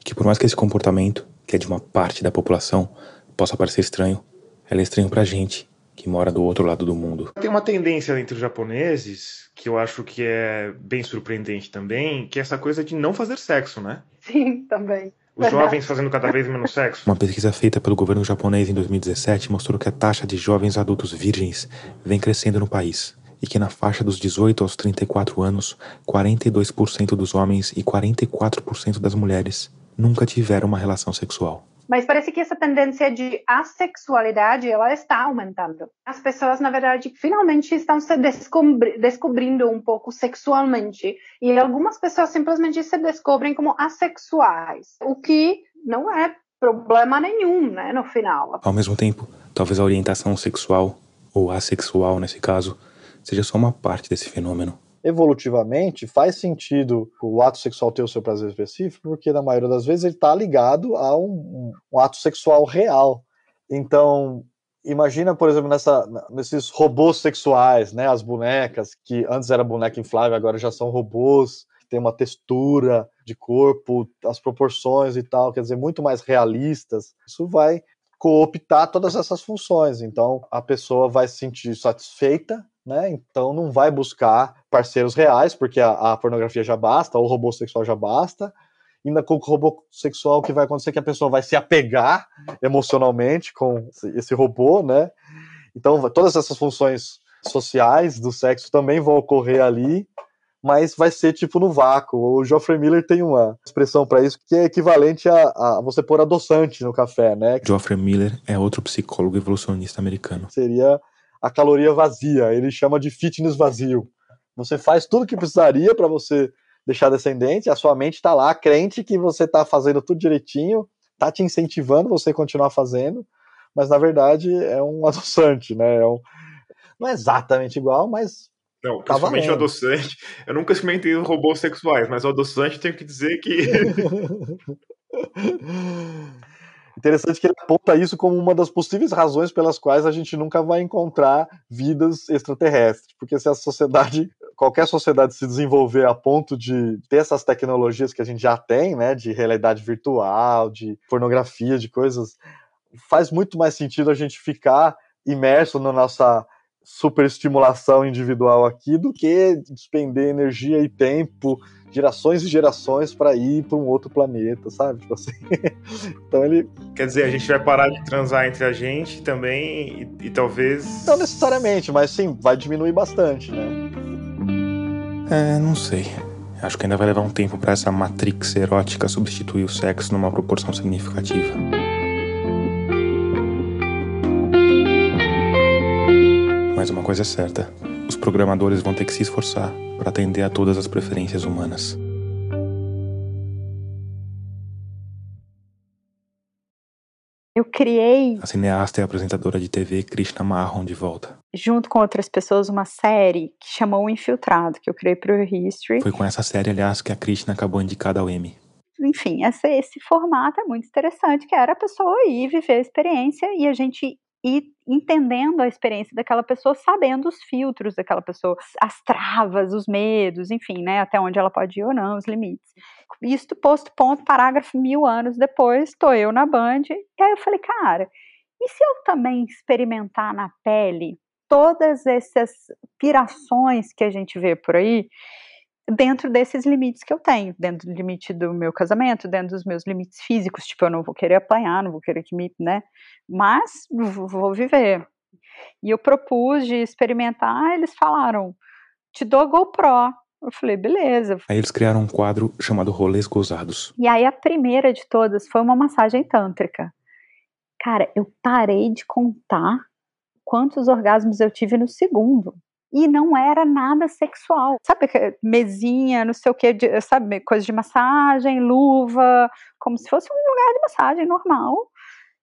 E que por mais que esse comportamento, que é de uma parte da população, possa parecer estranho, ela é estranho pra gente, que mora do outro lado do mundo. Tem uma tendência entre os japoneses, que eu acho que é bem surpreendente também, que é essa coisa de não fazer sexo, né? Sim, também. Os jovens fazendo cada vez menos sexo. Uma pesquisa feita pelo governo japonês em 2017 mostrou que a taxa de jovens adultos virgens vem crescendo no país e que na faixa dos 18 aos 34 anos, 42% dos homens e 44% das mulheres nunca tiveram uma relação sexual. Mas parece que essa tendência de assexualidade ela está aumentando. As pessoas, na verdade, finalmente estão se descobri descobrindo um pouco sexualmente. E algumas pessoas simplesmente se descobrem como assexuais, o que não é problema nenhum, né, no final. Ao mesmo tempo, talvez a orientação sexual, ou assexual nesse caso, seja só uma parte desse fenômeno. Evolutivamente, faz sentido o ato sexual ter o seu prazer específico, porque na maioria das vezes ele está ligado a um, um, ato sexual real. Então, imagina, por exemplo, nessa, nesses robôs sexuais, né, as bonecas, que antes era boneca inflável, agora já são robôs, tem uma textura de corpo, as proporções e tal, quer dizer, muito mais realistas. Isso vai cooptar todas essas funções. Então, a pessoa vai se sentir satisfeita né? Então não vai buscar parceiros reais, porque a, a pornografia já basta, ou o robô sexual já basta. Ainda com o robô sexual, o que vai acontecer é que a pessoa vai se apegar emocionalmente com esse robô, né? Então todas essas funções sociais do sexo também vão ocorrer ali, mas vai ser tipo no vácuo. O Geoffrey Miller tem uma expressão para isso que é equivalente a, a, você pôr adoçante no café, né? Geoffrey Miller é outro psicólogo evolucionista americano. Seria a caloria vazia, ele chama de fitness vazio. Você faz tudo que precisaria para você deixar descendente, a sua mente está lá, crente que você está fazendo tudo direitinho, está te incentivando você continuar fazendo, mas na verdade é um [LAUGHS] adoçante, né? É um... Não é exatamente igual, mas. Não, tá principalmente o adoçante. Eu nunca experimentei robôs sexuais, mas o adoçante tenho que dizer que. [LAUGHS] [LAUGHS] Interessante que ele aponta isso como uma das possíveis razões pelas quais a gente nunca vai encontrar vidas extraterrestres. Porque se a sociedade, qualquer sociedade se desenvolver a ponto de ter essas tecnologias que a gente já tem, né, de realidade virtual, de pornografia, de coisas, faz muito mais sentido a gente ficar imerso na nossa superestimulação individual aqui do que despender energia e tempo, gerações e gerações para ir para um outro planeta, sabe? Tipo assim. [LAUGHS] então ele. Quer dizer, a gente vai parar de transar entre a gente também e, e talvez. Não necessariamente, mas sim, vai diminuir bastante, né? É, não sei. Acho que ainda vai levar um tempo para essa matrix erótica substituir o sexo numa proporção significativa. Mas uma coisa é certa: os programadores vão ter que se esforçar para atender a todas as preferências humanas. Eu criei. A cineasta e apresentadora de TV Krishna Marron de volta. Junto com outras pessoas, uma série que chamou O Infiltrado, que eu criei para o History. Foi com essa série, aliás, que a Krishna acabou indicada ao Emmy. Enfim, esse, esse formato é muito interessante, que era a pessoa ir viver a experiência e a gente ir entendendo a experiência daquela pessoa, sabendo os filtros daquela pessoa, as travas, os medos, enfim, né, até onde ela pode ir ou não, os limites. Isto posto ponto, parágrafo mil anos depois, estou eu na Band, e aí eu falei, cara, e se eu também experimentar na pele todas essas pirações que a gente vê por aí, dentro desses limites que eu tenho, dentro do limite do meu casamento, dentro dos meus limites físicos, tipo, eu não vou querer apanhar, não vou querer que me, né, mas vou viver. E eu propus de experimentar, eles falaram, te dou a GoPro. Eu falei, beleza. Aí eles criaram um quadro chamado Rolês Gozados. E aí a primeira de todas foi uma massagem tântrica. Cara, eu parei de contar quantos orgasmos eu tive no segundo e não era nada sexual. Sabe, mesinha, não sei o que, sabe, coisa de massagem, luva, como se fosse um lugar de massagem normal.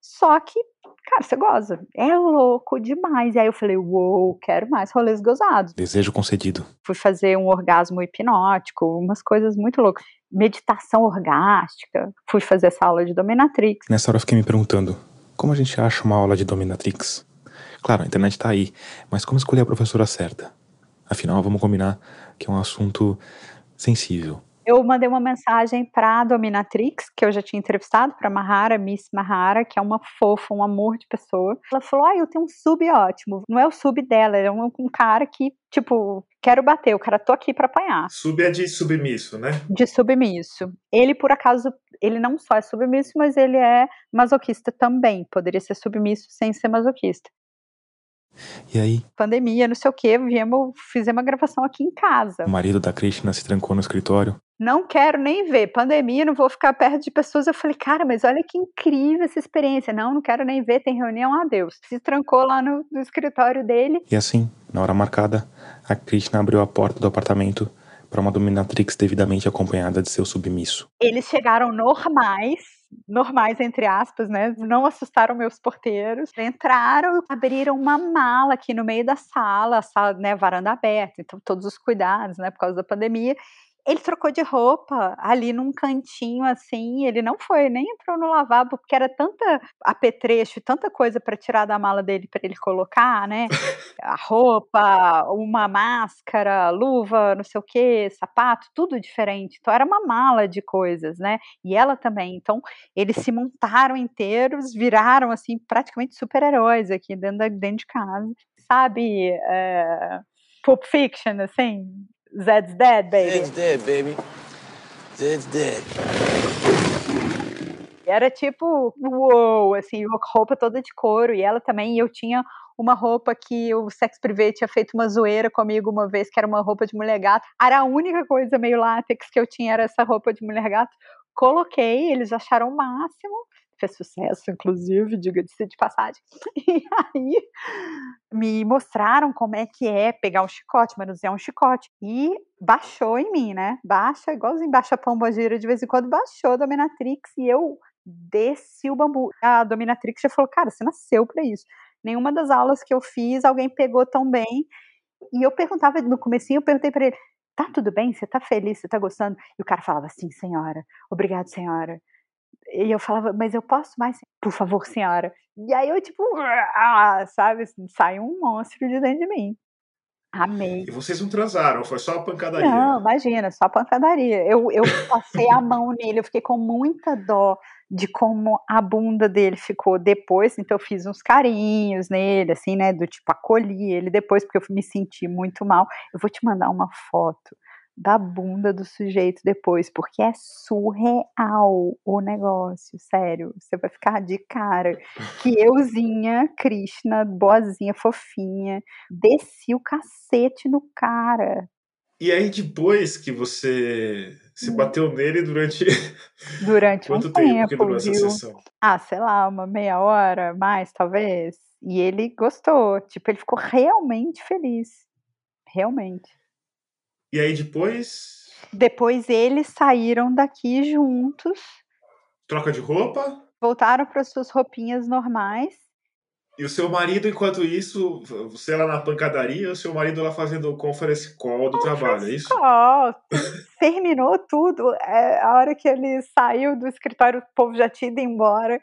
Só que, cara, você goza. É louco demais. E aí eu falei, uou, wow, quero mais rolês gozados. Desejo concedido. Fui fazer um orgasmo hipnótico, umas coisas muito loucas. Meditação orgástica. Fui fazer essa aula de dominatrix. Nessa hora eu fiquei me perguntando, como a gente acha uma aula de dominatrix? Claro, a internet está aí, mas como escolher a professora certa? Afinal, vamos combinar que é um assunto sensível. Eu mandei uma mensagem para a dominatrix, que eu já tinha entrevistado, para Mahara, Miss Mahara, que é uma fofa, um amor de pessoa. Ela falou: Ah, eu tenho um sub ótimo. Não é o sub dela, é um, um cara que, tipo, quero bater, o cara tô aqui para apanhar. Sub é de submisso, né? De submisso. Ele, por acaso, ele não só é submisso, mas ele é masoquista também. Poderia ser submisso sem ser masoquista. E aí? Pandemia, não sei o que, viemos, fizemos uma gravação aqui em casa. O marido da Krishna se trancou no escritório. Não quero nem ver. Pandemia, não vou ficar perto de pessoas. Eu falei, cara, mas olha que incrível essa experiência. Não, não quero nem ver, tem reunião, adeus. Se trancou lá no, no escritório dele. E assim, na hora marcada, a Krishna abriu a porta do apartamento para uma dominatrix devidamente acompanhada de seu submisso. Eles chegaram normais, normais, entre aspas, né? Não assustaram meus porteiros. Entraram, abriram uma mala aqui no meio da sala, sala, né, varanda aberta, então todos os cuidados, né, por causa da pandemia. Ele trocou de roupa ali num cantinho assim. Ele não foi, nem entrou no lavabo, porque era tanta apetrecho, tanta coisa para tirar da mala dele para ele colocar, né? [LAUGHS] A roupa, uma máscara, luva, não sei o que, sapato, tudo diferente. Então era uma mala de coisas, né? E ela também. Então eles se montaram inteiros, viraram assim praticamente super-heróis aqui dentro, da, dentro de casa. Sabe? É... Pulp Fiction, assim, Zed's dead, baby. Zed's dead, baby. Zed's dead. Era tipo, uou, assim, roupa toda de couro. E ela também, e eu tinha uma roupa que o Sex Privé tinha feito uma zoeira comigo uma vez, que era uma roupa de mulher gato. Era a única coisa meio látex que eu tinha, era essa roupa de mulher gato. Coloquei, eles acharam o máximo fez sucesso, inclusive, diga-se de passagem. [LAUGHS] E aí me mostraram como é que é pegar um chicote, manusear um chicote. E baixou em mim, né? Baixa, igualzinho baixa pombogira de vez em quando, baixou a dominatrix e eu desci o bambu. A dominatrix já falou, cara, você nasceu para isso. Nenhuma das aulas que eu fiz alguém pegou tão bem. E eu perguntava no comecinho, eu perguntei para ele, tá tudo bem? Você tá feliz? Você tá gostando? E o cara falava, sim, senhora. Obrigado, senhora. E eu falava, mas eu posso mais? Por favor, senhora. E aí eu, tipo, ah, sabe, sai um monstro de dentro de mim. Amei. E vocês não transaram, foi só a pancadaria. Não, imagina, só pancadaria. Eu, eu passei a mão nele, eu fiquei com muita dó de como a bunda dele ficou depois, então eu fiz uns carinhos nele, assim, né, do tipo, acolhi ele depois, porque eu me senti muito mal. Eu vou te mandar uma foto da bunda do sujeito depois, porque é surreal o negócio, sério. Você vai ficar de cara que euzinha, Krishna, boazinha, fofinha, desci o cacete no cara. E aí, depois que você se Hum. bateu nele durante. [LAUGHS] Durante Quanto um tempo que tempo, durou essa viu? sessão? Ah, sei lá, uma meia hora, mais talvez. E ele gostou, tipo, ele ficou realmente feliz. Realmente. E aí, depois. Depois eles saíram daqui juntos, Troca de roupa. voltaram para suas roupinhas normais. E o seu marido, enquanto isso, você lá na pancadaria, o seu marido lá fazendo o conference call do trabalho, é isso? Ó, terminou tudo. É, a hora que ele saiu do escritório, o povo já tinha ido embora.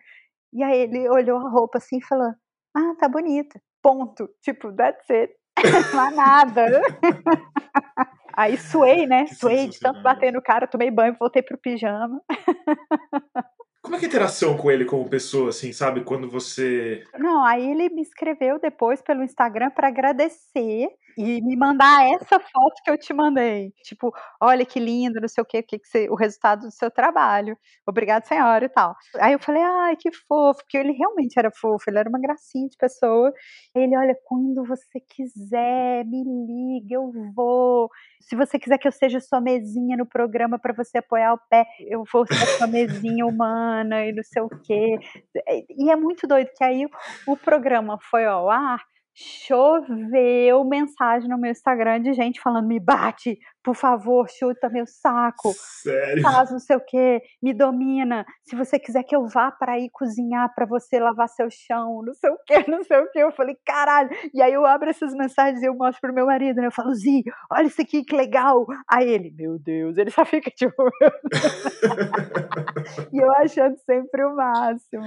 E aí ele olhou a roupa assim e falou: Ah, tá bonita. Ponto. Tipo, that's it. [LAUGHS] Não há nada. [LAUGHS] Aí suei, né? Suei de tanto bater no cara, tomei banho, voltei pro pijama. Como é que é a interação com ele como pessoa, assim, sabe? Quando você. Não, aí ele me escreveu depois pelo Instagram para agradecer e me mandar essa foto que eu te mandei. Tipo, olha que lindo, não sei o quê, que que você, o resultado do seu trabalho. Obrigado, senhora e tal. Aí eu falei, ai, que fofo, porque ele realmente era fofo, ele era uma gracinha de pessoa. Ele, olha, quando você quiser, me liga, eu vou. Se você quiser que eu seja sua mesinha no programa para você apoiar o pé, eu vou ser sua mesinha humana e não sei o quê. E é muito doido que aí o programa foi ao ar, choveu mensagem no meu Instagram de gente falando: me bate, por favor, chuta meu saco, Sério? faz não sei o que, me domina. Se você quiser que eu vá para ir cozinhar para você lavar seu chão, não sei o que, [LAUGHS] não sei o que. Eu falei, caralho. E aí eu abro essas mensagens e eu mostro pro meu marido, né? Eu falo, Zi, olha isso aqui, que legal. Aí ele, meu Deus, ele só fica tipo. [LAUGHS] e eu achando sempre o máximo.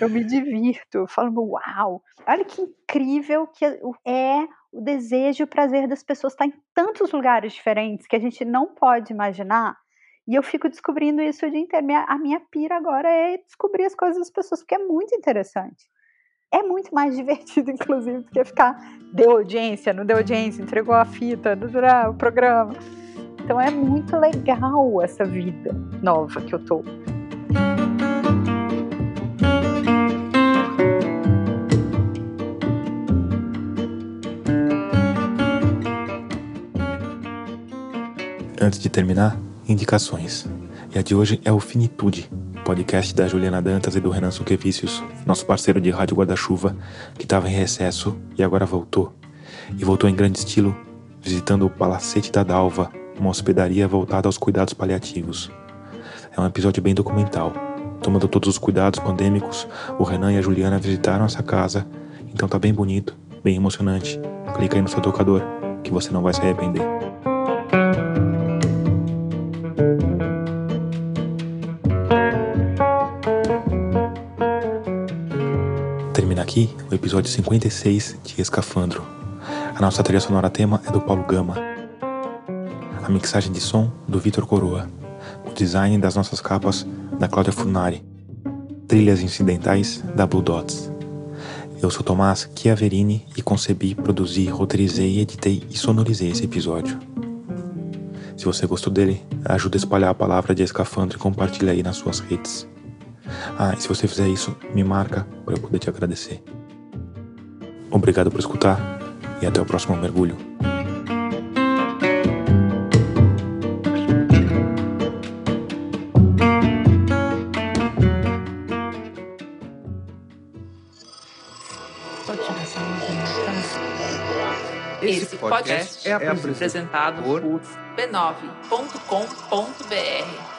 Eu me divirto, eu falo, uau, olha que incrível que é o desejo e o prazer das pessoas estar em tantos lugares diferentes que a gente não pode imaginar. E eu fico descobrindo isso o dia inteiro. Minha- A minha pira agora é descobrir as coisas das pessoas, porque é muito interessante. É muito mais [LAUGHS] divertido, inclusive, do que ficar deu audiência, não deu audiência, entregou a fita, deu o programa. Então é muito legal essa vida nova que eu tô. Antes de terminar, indicações. E a de hoje é o Finitude, podcast da Juliana Dantas e do Renan Suquevicius, nosso parceiro de rádio guarda-chuva, que estava em recesso e agora voltou. E voltou em grande estilo, visitando o Palacete da Dalva, uma hospedaria voltada aos cuidados paliativos. É um episódio bem documental. Tomando todos os cuidados pandêmicos, o Renan e a Juliana visitaram essa casa, então tá bem bonito, bem emocionante. Clica aí no seu tocador, que você não vai se arrepender. Aqui o episódio 56 de Escafandro. A nossa trilha sonora tema é do Paulo Gama. A mixagem de som do Vitor Coroa. O design das nossas capas da Cláudia Furnari. Trilhas incidentais da Blue Dots. Eu sou Tomás Chiaverini e concebi, produzi, roteirizei, editei e sonorizei esse episódio. Se você gostou dele, ajuda a espalhar a palavra de Escafandro e compartilha aí nas suas redes. Ah, e se você fizer isso, me marca para eu poder te agradecer. Obrigado por escutar e até o próximo mergulho. Esse podcast é apresentado por b9.com.br.